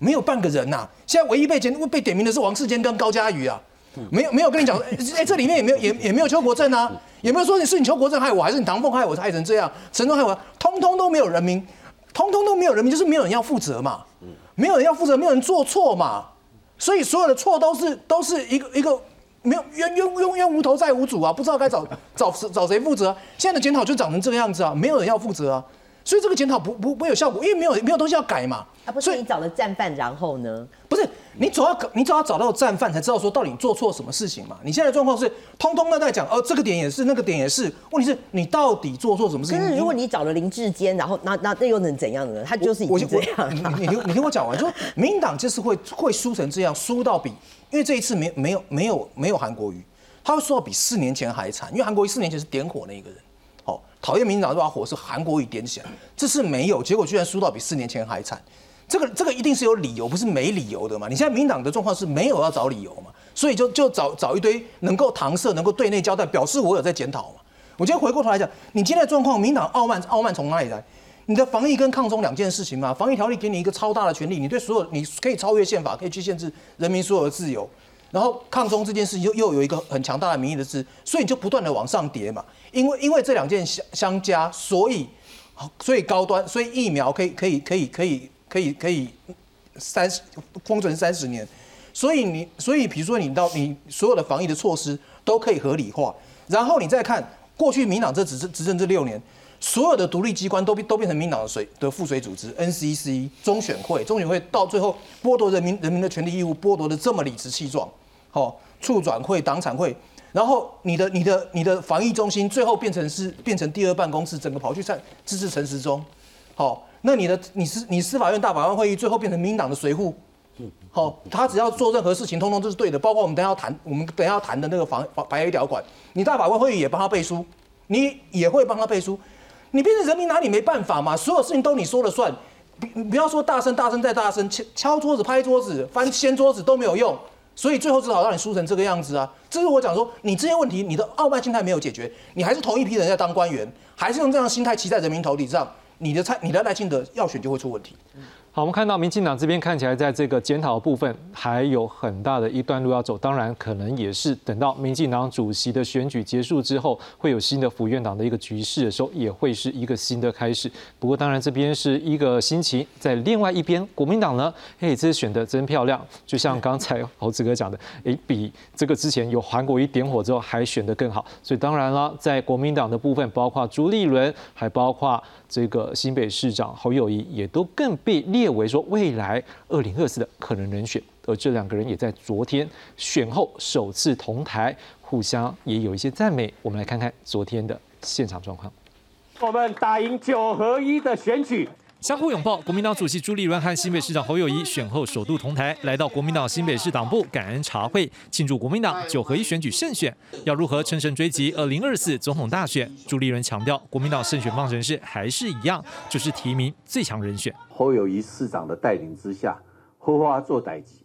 [SPEAKER 9] 没有半个人呐、现在唯一被检被点名的是王世坚跟高嘉瑜啊，没有没有跟你讲哎这里面也没有也也没有邱国正啊，也没有说你是你邱国正害我，还是你唐凤害我害成这样，陈忠害我，通通都没有人名，通通都没有人名，就是没有人要负责嘛，没有人要负责，没有人做错嘛，所以所有的错都是都是一个一个。没有冤冤冤冤无头债无主啊，不知道该找找谁找谁负责、现在的检讨就长成这个样子啊，没有人要负责啊，所以这个检讨不不不有效果，因为没有没有东西要改嘛。
[SPEAKER 4] 啊，不
[SPEAKER 9] 所以
[SPEAKER 4] 是你找了战犯，然后呢？
[SPEAKER 9] 不是你总要你总要找到战犯，才知道说到底你做错什么事情嘛。你现在的状况是通通都在讲，哦，这个点也是，那个点也是。问题是你到底做错什么事情？
[SPEAKER 4] 可是如果你找了林志坚，然后那那那又能怎样呢？他就是已经这样
[SPEAKER 9] 我你你听你听我讲完，就说民进党这次会会输成这样，输到比，因为这一次没没有没有没有韩国瑜，他会输到比四年前还惨，因为韩国瑜四年前是点火那一个人，哦，讨厌民进党这把火是韩国瑜点起来，这次没有，结果居然输到比四年前还惨。这个这个一定是有理由，不是没理由的嘛？你现在民党的状况是没有要找理由嘛，所以就就找找一堆能够搪塞、能够对内交代，表示我有在检讨嘛。我今天回过头来讲，你今天的状况，民进党傲慢傲慢从哪里来？你的防疫跟抗中两件事情嘛，防疫条例给你一个超大的权利，你对所有你可以超越宪法，可以去限制人民所有的自由。然后抗中这件事又又有一个很强大的民意的支持，所以你就不断的往上叠嘛。因为因为这两件相相加，所以所以高端，所以疫苗可以可以可以可以可以可以三十封存三十年，所以你所以比如说你到你所有的防疫的措施都可以合理化，然后你再看过去民党这执政执政这六年，所有的独立机关都变都变成民党的水的附随组织，NCC 中选会，中选会到最后剥夺人民人民的权利义务，剥夺的这么理直气壮，好、处转会、党产会。然后你的你的你的防疫中心最后变成是变成第二办公室，整个跑去在支持陈时中，好，那你的你是你司法院大法官会议最后变成民党的随扈，好，他只要做任何事情，通通都是对的，包括我们等下要谈我们等下要谈的那个防防白黑条款，你大法官会议也帮他背书，你也会帮他背书，你变成人民拿你没办法嘛，所有事情都你说了算，不不要说大声大声再大声，敲敲桌子拍桌子翻掀桌子都没有用。所以最后只好让你输成这个样子啊！这是我讲说，你这些问题，你的傲慢心态没有解决，你还是同一批人在当官员，还是用这样的心态骑在人民头顶上，你的蔡，你的赖清德要选就会出问题。
[SPEAKER 1] 好，我们看到民进党这边看起来在这个检讨部分还有很大的一段路要走，当然可能也是等到民进党主席的选举结束之后，会有新的府院党的一个局势的时候，也会是一个新的开始。不过当然这边是一个心情，在另外一边国民党呢，嘿，这次选的真漂亮，就像刚才 猴子哥讲的，哎，比这个之前有韩国一点火之后还选得更好。所以当然了，在国民党的部分，包括朱立伦，还包括这个新北市长侯友谊，也都更被列。为说未来二零二四的可能人选，而这两个人也在昨天选后首次同台，互相也有一些赞美。我们来看看昨天的现场状况。
[SPEAKER 10] 我们打赢九合一的选举，
[SPEAKER 1] 相互拥抱。国民党主席朱立伦和新北市长侯友谊选后首度同台，来到国民党新北市党部感恩茶会，庆祝国民党九合一选举胜选。要如何乘胜追击二零二四总统大选？朱立伦强调，国民党胜选方程式还是一样，就是提名最强人选。
[SPEAKER 10] 侯友谊市长的带领之下，花花做代级，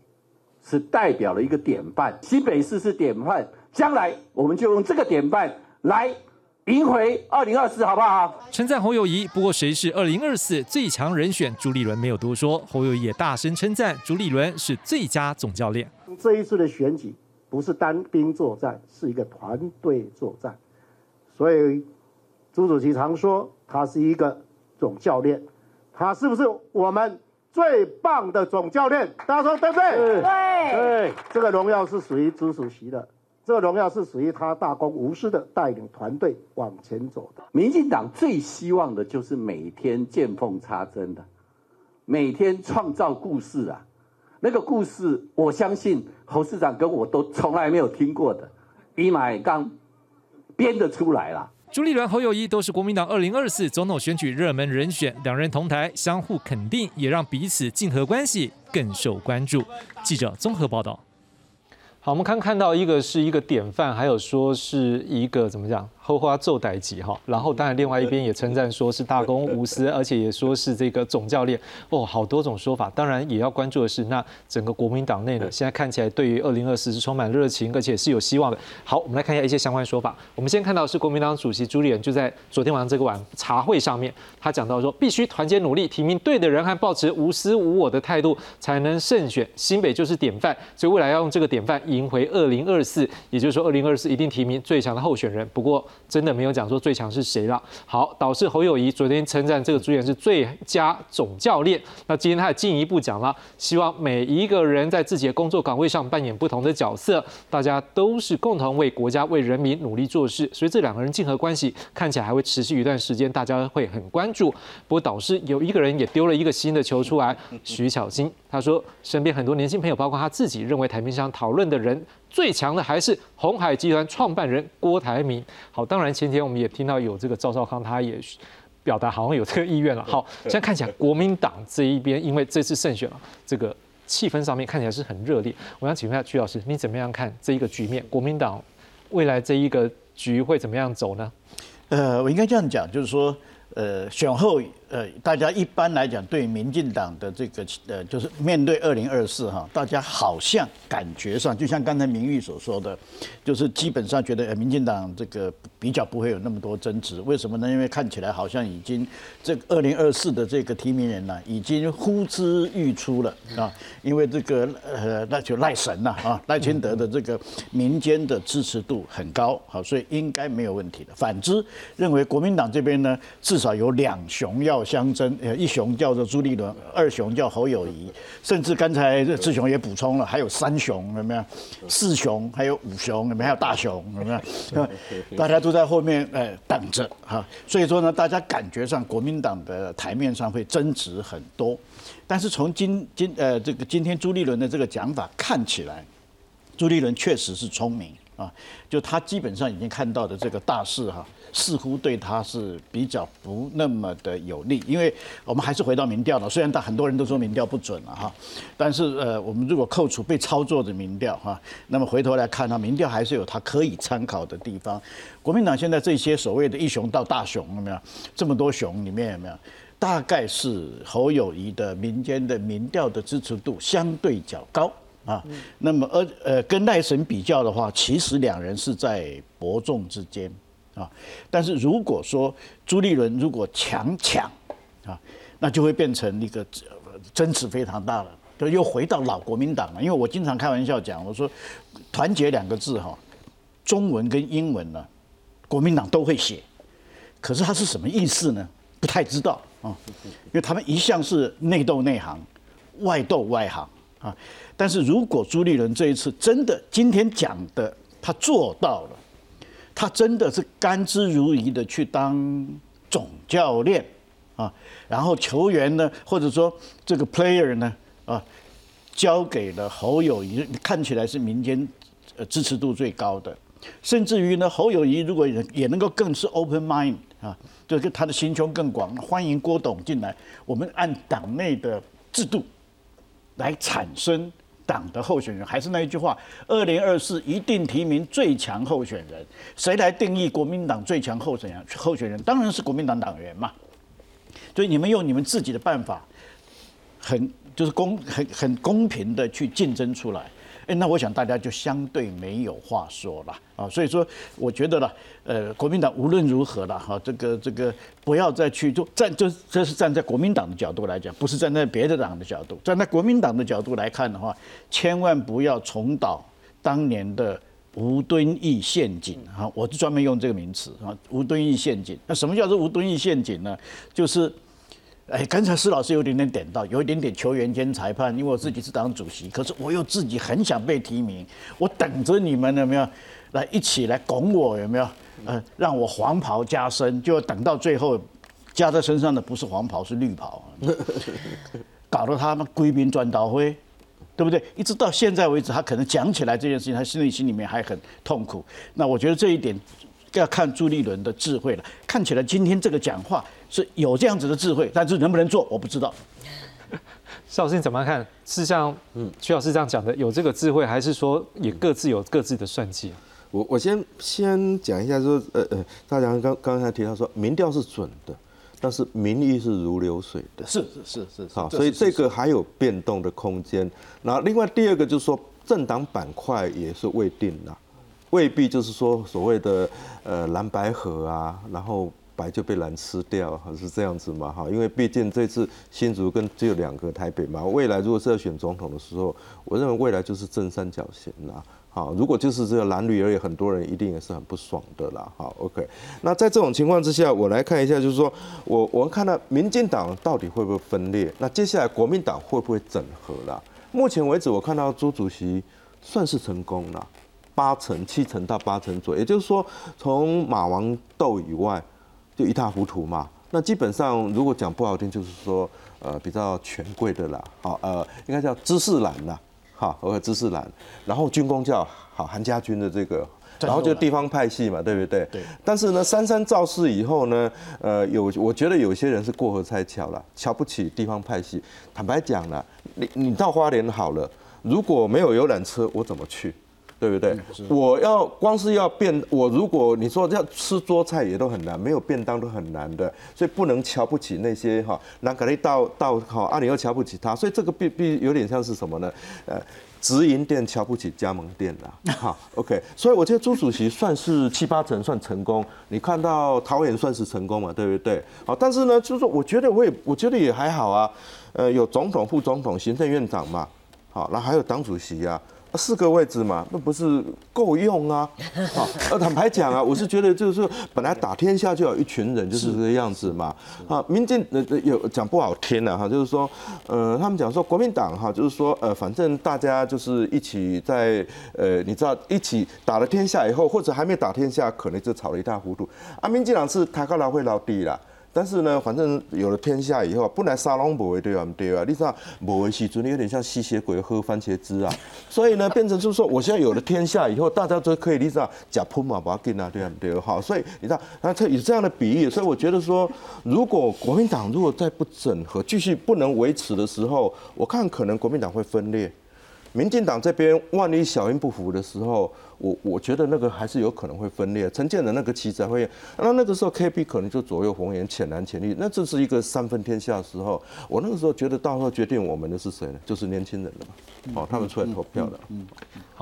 [SPEAKER 10] 是代表了一个典范。新北市是典范，将来我们就用这个典范来赢回二零二四，好不好？
[SPEAKER 1] 称赞侯友谊。不过谁是二零二四最强人选？朱立伦没有多说，侯友谊也大声称赞朱立伦是最佳总教练。
[SPEAKER 10] 这一次的选举不是单兵作战，是一个团队作战。所以朱主席常说他是一个总教练。他是不是我们最棒的总教练？大家说对不对？
[SPEAKER 11] 对
[SPEAKER 10] 对，这个荣耀是属于朱主席的，这个荣耀是属于他大公无私的带领团队往前走的。民进党最希望的就是每天见缝插针的，每天创造故事啊！那个故事，我相信侯市长跟我都从来没有听过的，伊买刚编得出来了。
[SPEAKER 1] 朱立伦、侯友谊都是国民党二零二四总统选举热门人选，两人同台相互肯定，也让彼此竞合关系更受关注。记者综合报道。好，我们看看到一个是一个典范，还有说是一个怎么讲？后花奏代级哈，然后当然另外一边也称赞说是大公无私，而且也说是这个总教练哦，好多种说法。当然也要关注的是，那整个国民党内呢，现在看起来对于二零二四是充满热情，而且是有希望的。好，我们来看一下一些相关说法。我们先看到是国民党主席朱立伦就在昨天晚上这个晚茶会上面，他讲到说，必须团结努力，提名对的人，和保持无私无我的态度，才能胜选。新北就是典范，所以未来要用这个典范赢回二零二四，也就是说二零二四一定提名最强的候选人。不过。真的没有讲说最强是谁了。好，导致侯友谊昨天称赞这个主演是最佳总教练。那今天他也进一步讲了，希望每一个人在自己的工作岗位上扮演不同的角色，大家都是共同为国家、为人民努力做事。所以这两个人竞合关系看起来还会持续一段时间，大家会很关注。不过导师有一个人也丢了一个新的球出来，徐巧芯，他说身边很多年轻朋友，包括他自己，认为台面上讨论的人。最强的还是红海集团创办人郭台铭。好，当然前天我们也听到有这个赵少康，他也表达好像有这个意愿了。好，现在看起来国民党这一边，因为这次胜选了，这个气氛上面看起来是很热烈。我想请问一下曲老师，你怎么样看这一个局面？国民党未来这一个局会怎么样走呢？
[SPEAKER 2] 呃，我应该这样讲，就是说，呃，选后。呃，大家一般来讲对民进党的这个呃，就是面对二零二四哈，大家好像感觉上，就像刚才明玉所说的，就是基本上觉得呃，民进党这个比较不会有那么多争执。为什么呢？因为看起来好像已经这二零二四的这个提名人呢，已经呼之欲出了啊。因为这个呃，那就赖神呐啊，赖清德的这个民间的支持度很高，好，所以应该没有问题的。反之，认为国民党这边呢，至少有两雄要。相争，呃，一雄叫做朱立伦，二雄叫侯友谊，甚至刚才志雄也补充了，还有三雄，有没有？四雄，还有五雄，有没有？还有大雄，有没有？大家都在后面，呃，等着哈。所以说呢，大家感觉上国民党的台面上会争执很多，但是从今今呃这个今天朱立伦的这个讲法看起来，朱立伦确实是聪明啊，就他基本上已经看到的这个大势哈，似乎对他是比较不那么的有利，因为我们还是回到民调了，虽然大很多人都说民调不准了哈，但是呃，我们如果扣除被操作的民调哈，那么回头来看呢，民调还是有它可以参考的地方。国民党现在这些所谓的一雄到大雄有没有？这么多雄里面有没有？大概是侯友谊的民间的民调的支持度相对较高。啊，那么而呃跟赖神比较的话，其实两人是在伯仲之间啊。但是如果说朱立伦如果强抢啊，那就会变成一个争执非常大了，就又回到老国民党了。因为我经常开玩笑讲，我说团结两个字哈，中文跟英文呢，国民党都会写，可是它是什么意思呢？不太知道啊，因为他们一向是内斗内行，外斗外行啊。但是如果朱立伦这一次真的今天讲的他做到了，他真的是甘之如饴的去当总教练啊，然后球员呢，或者说这个 player 呢啊，交给了侯友谊，看起来是民间呃支持度最高的，甚至于呢，侯友谊如果也也能够更是 open mind 啊，就是他的心胸更广，欢迎郭董进来，我们按党内的制度来产生。党的候选人还是那一句话，二零二四一定提名最强候选人。谁来定义国民党最强候选人？候选人当然是国民党党员嘛。所以你们用你们自己的办法，很就是公很很公平的去竞争出来。哎，那我想大家就相对没有话说了啊，所以说我觉得了，呃，国民党无论如何了哈，这个这个不要再去做站，就这是站在国民党的角度来讲，不是站在别的党的角度，站在国民党的角度来看的话，千万不要重蹈当年的吴敦义陷阱啊，我就专门用这个名词啊，吴敦义陷阱。那什么叫做吴敦义陷阱呢？就是。哎，刚才施老师有点点点到，有一点点球员兼裁判，因为我自己是党主席，可是我又自己很想被提名，我等着你们有没有来一起来拱我有没有？呃，让我黄袍加身，就等到最后加在身上的不是黄袍是绿袍，搞得他们归兵转刀灰，对不对？一直到现在为止，他可能讲起来这件事情，他心里心里面还很痛苦。那我觉得这一点。要看朱立伦的智慧了。看起来今天这个讲话是有这样子的智慧，但是能不能做，我不知道。
[SPEAKER 1] 邵老师你怎么看？是像嗯徐老师这样讲的，有这个智慧，还是说也各自有各自的算计？
[SPEAKER 3] 我我先先讲一下，说呃呃，大家刚刚才提到说民调是准的，但是民意是如流水的。
[SPEAKER 2] 是是是是。
[SPEAKER 3] 好，所以这个还有变动的空间。然后另外第二个就是说，政党板块也是未定的。未必就是说所谓的呃蓝白河啊，然后白就被蓝吃掉，是这样子嘛？哈，因为毕竟这次新竹跟只有两个台北嘛，未来如果是要选总统的时候，我认为未来就是正三角形啦。好，如果就是这个蓝绿而已，很多人一定也是很不爽的啦。好，OK，那在这种情况之下，我来看一下，就是说我我看到民进党到底会不会分裂？那接下来国民党会不会整合啦？目前为止，我看到朱主席算是成功了。八成、七成到八成左右，也就是说，从马王斗以外，就一塌糊涂嘛。那基本上，如果讲不好听，就是说，呃，比较权贵的啦，好，呃，应该叫知识蓝啦，好，或者知识蓝。然后军工叫好韩家军的这个，然后就地方派系嘛，对不对？
[SPEAKER 2] 对。
[SPEAKER 3] 但是呢，三三造势以后呢，呃，有我觉得有些人是过河拆桥了，瞧不起地方派系。坦白讲了，你你到花莲好了，如果没有游览车，我怎么去？对不对？我要光是要便，我如果你说要吃桌菜也都很难，没有便当都很难的，所以不能瞧不起那些哈，那可能到到好啊，里又瞧不起他，所以这个必必有点像是什么呢？呃，直营店瞧不起加盟店啦。好，OK，所以我觉得朱主席算是七八成算成功，你看到桃园算是成功嘛，对不对？好，但是呢，就是说我觉得我也我觉得也还好啊，呃，有总统、副总统、行政院长嘛，好，那还有党主席呀。四个位置嘛，那不是够用啊？好，呃，坦白讲啊，我是觉得就是本来打天下就有一群人，就是这个样子嘛。啊，民进呃有讲不好听的哈，就是说，呃，他们讲说国民党哈，就是说呃，反正大家就是一起在呃，你知道一起打了天下以后，或者还没打天下，可能就吵得一塌糊涂。啊，民进党是抬高老会老低啦。但是呢，反正有了天下以后，本来沙龙不会对啊，对啊，你知道不会时阵有点像吸血鬼喝番茄汁啊，所以呢，变成就是说，我现在有了天下以后，大家都可以你知道假喷嘛，把它给拿对啊，对啊，好，所以你知道，那这有这样的比喻，所以我觉得说，如果国民党如果再不整合，继续不能维持的时候，我看可能国民党会分裂。民进党这边万一小英不服的时候，我我觉得那个还是有可能会分裂。陈建仁那个旗子会，那那个时候 KB 可能就左右逢源，浅蓝浅绿，那这是一个三分天下的时候。我那个时候觉得，到时候决定我们的是谁呢？就是年轻人了嘛。哦，他们出来投票的。
[SPEAKER 2] 嗯，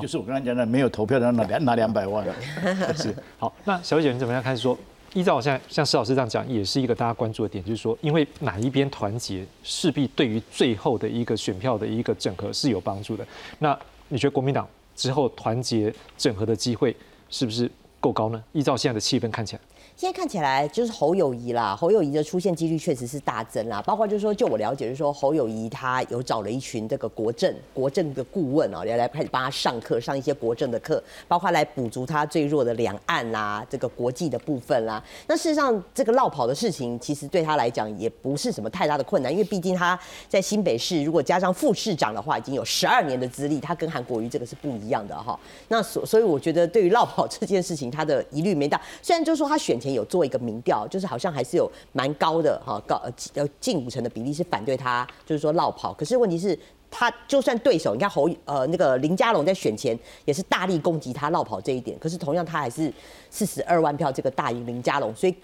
[SPEAKER 2] 就是我刚才讲的，没有投票的拿两拿两百万。
[SPEAKER 1] 是。好，那小姐你怎么样看？说？依照我现在像施老师这样讲，也是一个大家关注的点，就是说，因为哪一边团结，势必对于最后的一个选票的一个整合是有帮助的。那你觉得国民党之后团结整合的机会是不是够高呢？依照现在的气氛看起来。
[SPEAKER 4] 现在看起来就是侯友谊啦，侯友谊的出现几率确实是大增啦。包括就是说，就我了解，就是说侯友谊他有找了一群这个国政国政的顾问啊，来来开始帮他上课，上一些国政的课，包括来补足他最弱的两岸啦，这个国际的部分啦。那事实上，这个绕跑的事情，其实对他来讲也不是什么太大的困难，因为毕竟他在新北市，如果加上副市长的话，已经有十二年的资历，他跟韩国瑜这个是不一样的哈。那所所以我觉得，对于绕跑 这件事情，他的疑虑没大。虽然就是说他选前。有做一个民调，就是好像还是有蛮高的哈，高呃近五成的比例是反对他，就是说绕跑。可是问题是，他就算对手，你看侯呃那个林佳龙在选前也是大力攻击他绕跑这一点，可是同样他还是四十二万票这个大赢林佳龙，所以。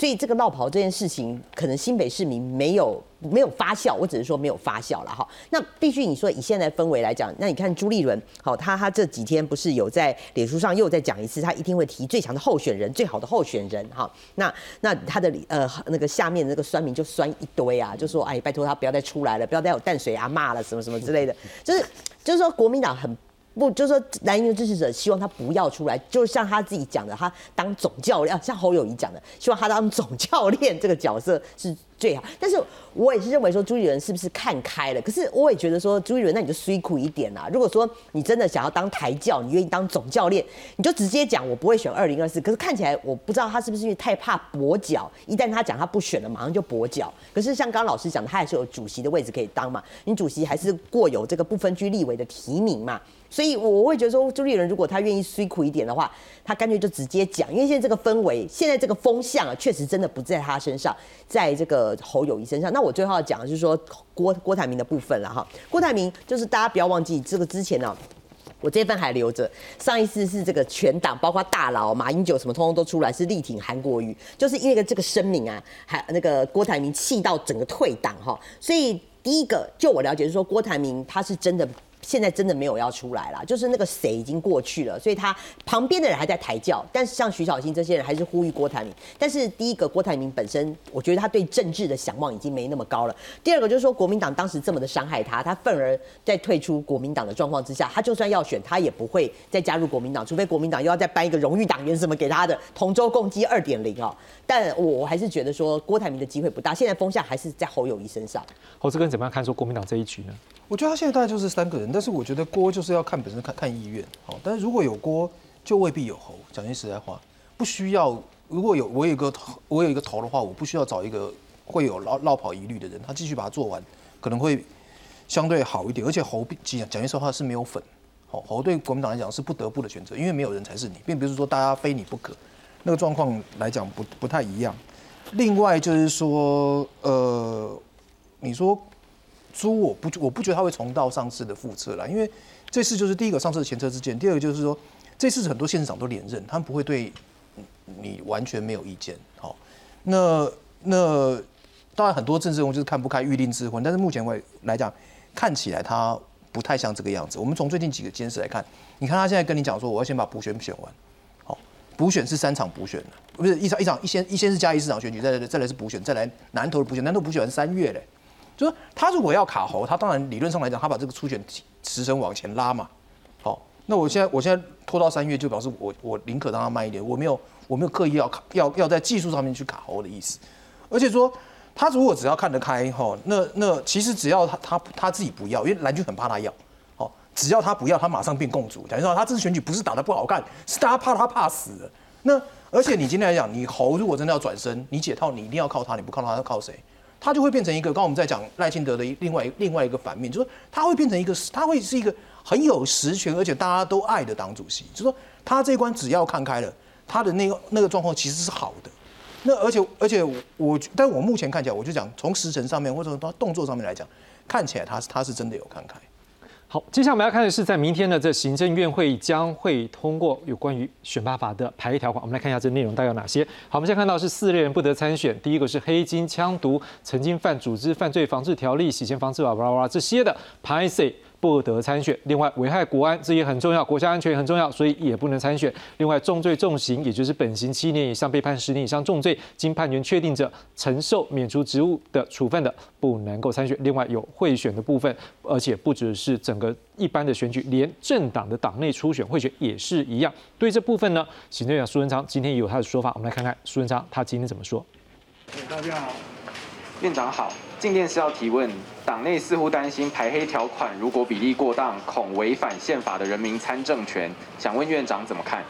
[SPEAKER 4] 所以这个绕跑这件事情，可能新北市民没有没有发酵，我只是说没有发酵了哈。那必须你说以现在氛围来讲，那你看朱立伦，好，他他这几天不是有在脸书上又再讲一次，他一定会提最强的候选人，最好的候选人哈。那那他的呃那个下面那个酸民就酸一堆啊，就说哎拜托他不要再出来了，不要再有淡水阿骂了什么什么之类的，就是 就是说国民党很。不，就是说蓝营的支持者希望他不要出来，就像他自己讲的，他当总教练，像侯友谊讲的，希望他当总教练这个角色是。最好，但是我也是认为说朱立伦是不是看开了？可是我也觉得说朱立伦，那你就辛苦一点啦。如果说你真的想要当台教，你愿意当总教练，你就直接讲我不会选二零二四。可是看起来我不知道他是不是因为太怕跛脚，一旦他讲他不选了，马上就跛脚。可是像刚老师讲的，他还是有主席的位置可以当嘛？你主席还是过有这个不分区立委的提名嘛？所以我会觉得说朱立伦如果他愿意辛苦一点的话，他干脆就直接讲，因为现在这个氛围，现在这个风向啊，确实真的不在他身上，在这个。侯友谊身上，那我最后要讲的就是说郭郭台铭的部分了哈。郭台铭就是大家不要忘记，这个之前呢，我这份还留着。上一次是这个全党，包括大佬马英九什么，通通都出来是力挺韩国瑜，就是因为这个声明啊，还那个郭台铭气到整个退党哈。所以第一个，就我了解是说郭台铭他是真的。现在真的没有要出来了，就是那个谁已经过去了，所以他旁边的人还在抬轿，但是像徐小新这些人还是呼吁郭台铭。但是第一个，郭台铭本身，我觉得他对政治的想望已经没那么高了。第二个就是说，国民党当时这么的伤害他，他愤而在退出国民党的状况之下，他就算要选，他也不会再加入国民党，除非国民党又要再颁一个荣誉党员什么给他的同舟共济二点零哦。但我还是觉得说，郭台铭的机会不大。现在风向还是在侯友谊身上。
[SPEAKER 1] 侯志根怎么样看说国民党这一局呢？
[SPEAKER 9] 我觉得他现在大概就是三个人，但是我觉得锅就是要看本身看看意愿，好，但是如果有锅，就未必有侯。讲句实在话，不需要。如果有我有一个我有一个头的话，我不需要找一个会有绕绕跑疑虑的人，他继续把它做完，可能会相对好一点。而且侯讲讲句实话是没有粉，好，侯对国民党来讲是不得不的选择，因为没有人才是你，并不是说大家非你不可，那个状况来讲不不太一样。另外就是说，呃，你说。猪我不我不觉得他会重蹈上次的覆辙了，因为这次就是第一个上次的前车之鉴，第二个就是说这次很多县市长都连任，他们不会对你完全没有意见。好，那那当然很多政治人物就是看不开预定之婚，但是目前为来讲，看起来他不太像这个样子。我们从最近几个监视来看，你看他现在跟你讲说，我要先把补选选完。好，补选是三场补选，不是一场一场一先一先是嘉义市长选举，再来再来是补选，再来南投的补选，南投补选是三月嘞。就是他如果要卡喉，他当然理论上来讲，他把这个初选时程往前拉嘛。好，那我现在我现在拖到三月，就表示我我宁可让他慢一点，我没有我没有刻意要卡要要在技术上面去卡喉的意思。而且说他如果只要看得开哈，那那其实只要他他他自己不要，因为蓝军很怕他要。好，只要他不要，他马上变共主。等于说他这次选举不是打得不好看，是大家怕他怕死的。那而且你今天来讲，你侯如果真的要转身，你解套你一定要靠他，你不靠他，要靠谁？他就会变成一个，刚我们在讲赖清德的另外另外一个反面，就是说他会变成一个，他会是一个很有实权，而且大家都爱的党主席。就是说他这一关只要看开了，他的那个那个状况其实是好的。那而且而且我，但我目前看起来，我就讲从时辰上面或者从动作上面来讲，看起来他是他是真的有看开。
[SPEAKER 1] 好，接下来我们要看的是，在明天的这行政院会将会通过有关于选拔法的排列条款。我们来看一下这内容大概有哪些。好，我们先看到是四类人不得参选，第一个是黑金、枪毒、曾经犯组织犯罪防治条例、洗钱防治法、哇哇哇这些的排谁。不得参选。另外，危害国安这也很重要，国家安全也很重要，所以也不能参选。另外，重罪重刑，也就是本刑七年以上被判十年以上重罪，经判决确定者，承受免除职务的处分的，不能够参选。另外，有贿选的部分，而且不只是整个一般的选举，连政党的党内初选贿选也是一样。对这部分呢，行政院长苏文昌今天也有他的说法，我们来看看苏文昌他今天怎么说。
[SPEAKER 7] 大家好，
[SPEAKER 11] 院长好。进电是要提问，党内似乎担心排黑条款如果比例过当，恐违反宪法的人民参政权。想问院长怎么看？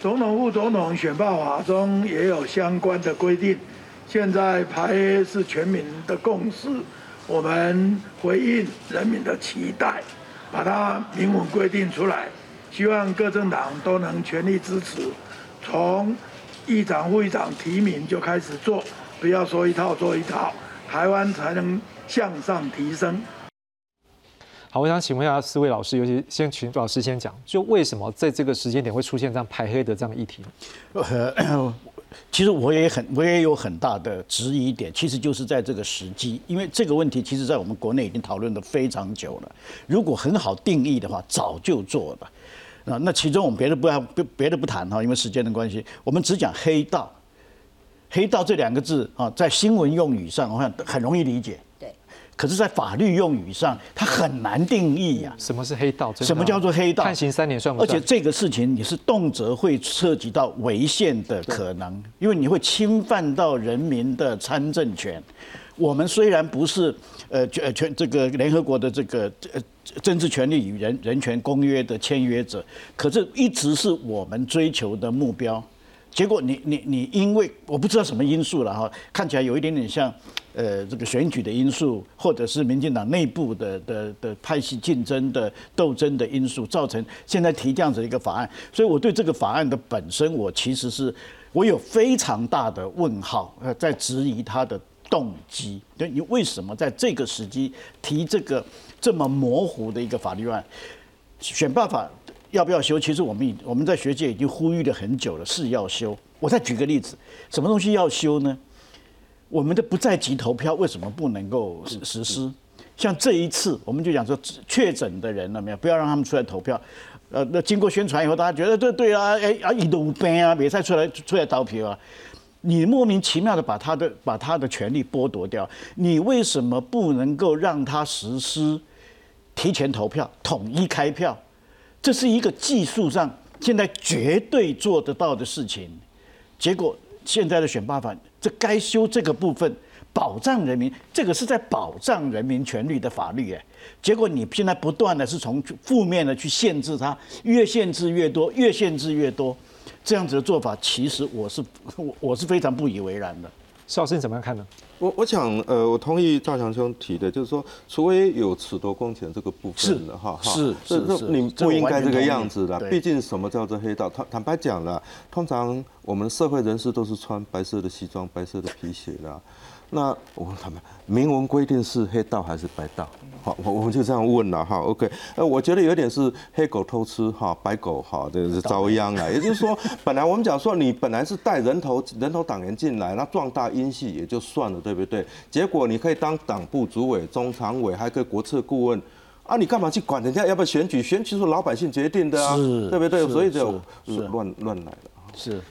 [SPEAKER 7] 总统副总统选罢法中也有相关的规定。现在排黑是全民的共识，我们回应人民的期待，把它明文规定出来，希望各政党都能全力支持。从议长、副议长提名就开始做，不要说一套做一套。台湾才能向上提升。
[SPEAKER 1] 好，我想请问一下四位老师，尤其先请老师先讲，就为什么在这个时间点会出现这样排黑的这样的议题？
[SPEAKER 2] 呃，其实我也很，我也有很大的质疑点，其实就是在这个时机，因为这个问题其实在我们国内已经讨论的非常久了。如果很好定义的话，早就做了。啊，那其中我们别的不要，别别的不谈哈，因为时间的关系，我们只讲黑道。黑道这两个字啊，在新闻用语上，我想很容易理解。
[SPEAKER 4] 对。
[SPEAKER 2] 可是，在法律用语上，它很难定义呀。
[SPEAKER 1] 什么是黑道？
[SPEAKER 2] 什么叫做黑道？
[SPEAKER 1] 判刑三年算不算？
[SPEAKER 2] 而且这个事情，你是动辄会涉及到违宪的可能，因为你会侵犯到人民的参政权。我们虽然不是呃全全这个联合国的这个呃政治权利与人人权公约的签约者，可是一直是我们追求的目标。结果你你你因为我不知道什么因素了哈，看起来有一点点像，呃，这个选举的因素，或者是民进党内部的的的派系竞争的斗争的因素，造成现在提这样子一个法案。所以我对这个法案的本身，我其实是我有非常大的问号，呃，在质疑他的动机。对，你为什么在这个时机提这个这么模糊的一个法律案？选办法。要不要修？其实我们已我们在学界已经呼吁了很久了，是要修。我再举个例子，什么东西要修呢？我们的不在籍投票为什么不能够实实施？像这一次，我们就讲说确诊的人了没有？不要让他们出来投票。呃，那经过宣传以后，大家觉得对对啊，哎啊，一路病啊，别再出来出来投票啊！你莫名其妙的把他的把他的权利剥夺掉，你为什么不能够让他实施提前投票、统一开票？这是一个技术上现在绝对做得到的事情，结果现在的选罢法，这该修这个部分，保障人民，这个是在保障人民权利的法律哎，结果你现在不断的是从负面的去限制它，越限制越多，越限制越多，这样子的做法，其实我是我 我是非常不以为然的。
[SPEAKER 1] 邵老师你怎么样看呢？
[SPEAKER 3] 我我想，呃，我同意赵强兄提的，就是说，除非有褫夺公权这个部分的哈，
[SPEAKER 2] 是是是，
[SPEAKER 3] 你不应该这个样子的。毕竟什么叫做黑道？坦坦白讲了，通常我们社会人士都是穿白色的西装、白色的皮鞋的。那我问他们，明文规定是黑道还是白道？好，我我们就这样问了哈。OK，呃，我觉得有点是黑狗偷吃哈，白狗哈，这是遭殃了。也就是说，本来我们讲说你本来是带人头人头党员进来，那壮大音系也就算了，对不对？结果你可以当党部主委、中常委，还可以国策顾问啊，你干嘛去管人家要不要选举？选举是老百姓决定的啊，对不对？所以就乱乱来了。
[SPEAKER 2] 是。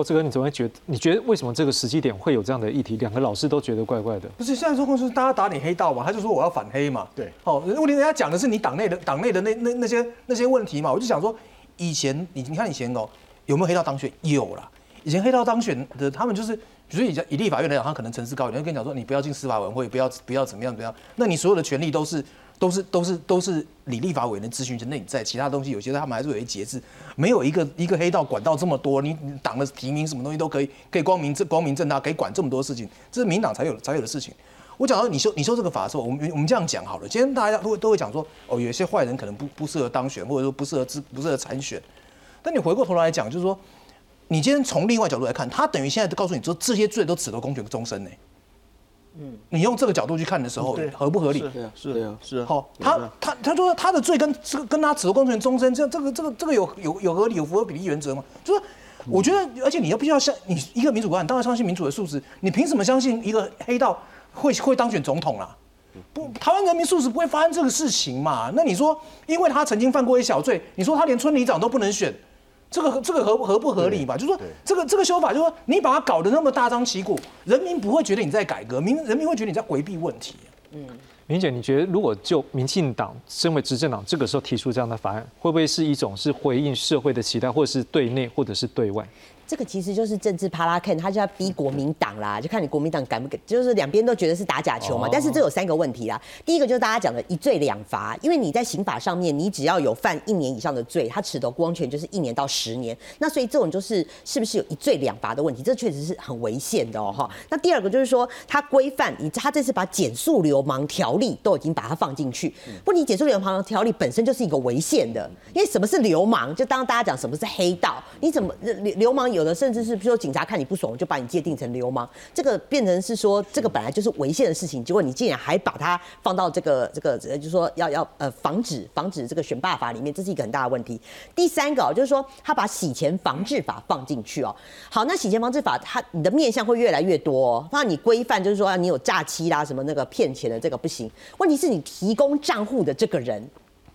[SPEAKER 1] 后这个你怎么会觉得？你觉得为什么这个时机点会有这样的议题？两个老师都觉得怪怪的。
[SPEAKER 9] 不是现在状况就是大家打你黑道嘛，他就说我要反黑嘛。
[SPEAKER 2] 对，
[SPEAKER 9] 哦，问题人家讲的是你党内的党内的那那那些那些问题嘛。我就想说，以前你你看以前哦，有没有黑道当选？有了。以前黑道当选的，他们就是，比如以前以立法院来讲，他可能层次高一点，跟你讲说，你不要进司法委员会，不要不要怎么样怎么样。那你所有的权利都是都是都是都是李立法委员的咨询权，那你在其他东西有些他们还是有一节制，没有一个一个黑道管到这么多，你党的提名什么东西都可以可以光明正光明正大可以管这么多事情，这是民党才有才有的事情。我讲到你说你说这个法的时候，我们我们这样讲好了，今天大家都会都会讲说，哦，有些坏人可能不不适合当选，或者说不适合资不适合参选，但你回过头来讲，就是说，你今天从另外角度来看，他等于现在都告诉你说这些罪都褫夺公权终身呢。嗯，你用这个角度去看的时候，合不合理？
[SPEAKER 2] 是啊，是啊，是啊。
[SPEAKER 9] 好，他他他说他的罪跟这个跟他褫夺公权终身，这这个这个这个有有有合理有符合比例原则吗？就是我觉得，而且你要必须要相你一个民主国家，当然相信民主的素质，你凭什么相信一个黑道会会当选总统啦？不，台湾人民素质不会发生这个事情嘛？那你说，因为他曾经犯过一小罪，你说他连村里长都不能选？这个这个合合不合理吧？就是说这个这个修法，就是说你把它搞得那么大张旗鼓，人民不会觉得你在改革，民人民会觉得你在回避问题。
[SPEAKER 1] 嗯，明姐，你觉得如果就民进党身为执政党，这个时候提出这样的法案，会不会是一种是回应社会的期待，或者是对内，或者是对外？
[SPEAKER 4] 这个其实就是政治帕拉 Ken，他就要逼国民党啦，就看你国民党敢不敢，就是两边都觉得是打假球嘛。但是这有三个问题啦，第一个就是大家讲的一罪两罚，因为你在刑法上面，你只要有犯一年以上的罪，他褫夺光权就是一年到十年。那所以这种就是是不是有一罪两罚的问题？这确实是很危险的哦哈。那第二个就是说，他规范你，他这次把减速流氓条例都已经把它放进去。不，你减速流氓条例本身就是一个违宪的，因为什么是流氓？就当大家讲什么是黑道，你怎么流流氓有？有的甚至是，比如说警察看你不爽，就把你界定成流氓，这个变成是说，这个本来就是违宪的事情，结果你竟然还把它放到这个这个，就是说要要呃防止防止这个选罢法里面，这是一个很大的问题。第三个哦，就是说他把洗钱防治法放进去哦，好，那洗钱防治法它你的面向会越来越多，哦，那你规范就是说你有诈欺啦什么那个骗钱的这个不行，问题是你提供账户的这个人。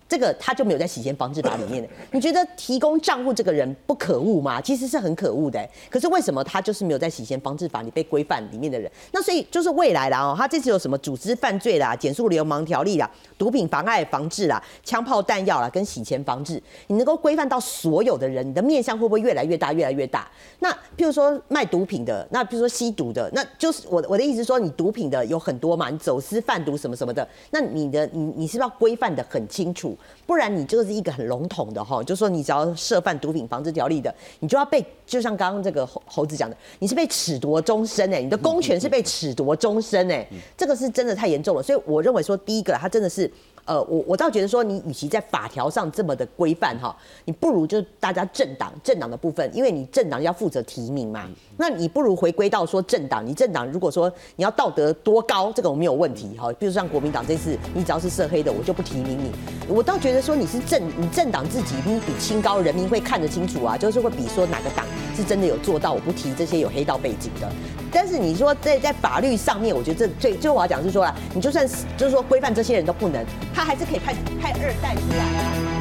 [SPEAKER 4] 这个他就没有在洗钱防治法里面的，你觉得提供账户这个人不可恶吗？其实是很可恶的。可是为什么他就是没有在洗钱防治法里被规范里面的人？那所以就是未来啦哦，他这次有什么组织犯罪啦、减速流氓条例啦、毒品妨碍防治啦、枪炮弹药啦跟洗钱防治，你能够规范到所有的人，你的面向会不会越来越大、越来越大？那譬如说卖毒品的，那譬如说吸毒的，那就是我我的意思说，你毒品的有很多嘛，你走私贩毒什么什么的，那你的你你是不是要规范的很清楚？不然你就是一个很笼统的哈，就说你只要涉犯毒品防治条例的，你就要被就像刚刚这个猴猴子讲的，你是被褫夺终身哎，你的公权是被褫夺终身哎，这个是真的太严重了，所以我认为说第一个他真的是。呃，我我倒觉得说，你与其在法条上这么的规范哈，你不如就是大家政党政党的部分，因为你政党要负责提名嘛，那你不如回归到说政党，你政党如果说你要道德多高，这个我没有问题哈，比如像国民党这次，你只要是涉黑的，我就不提名你。我倒觉得说你是政，你政党自己你比清高，人民会看得清楚啊，就是会比说哪个党是真的有做到，我不提这些有黑道背景的。但是你说在在法律上面，我觉得这最最后我要讲是说啊，你就算就是说规范这些人都不能。他还是可以派派二代出来。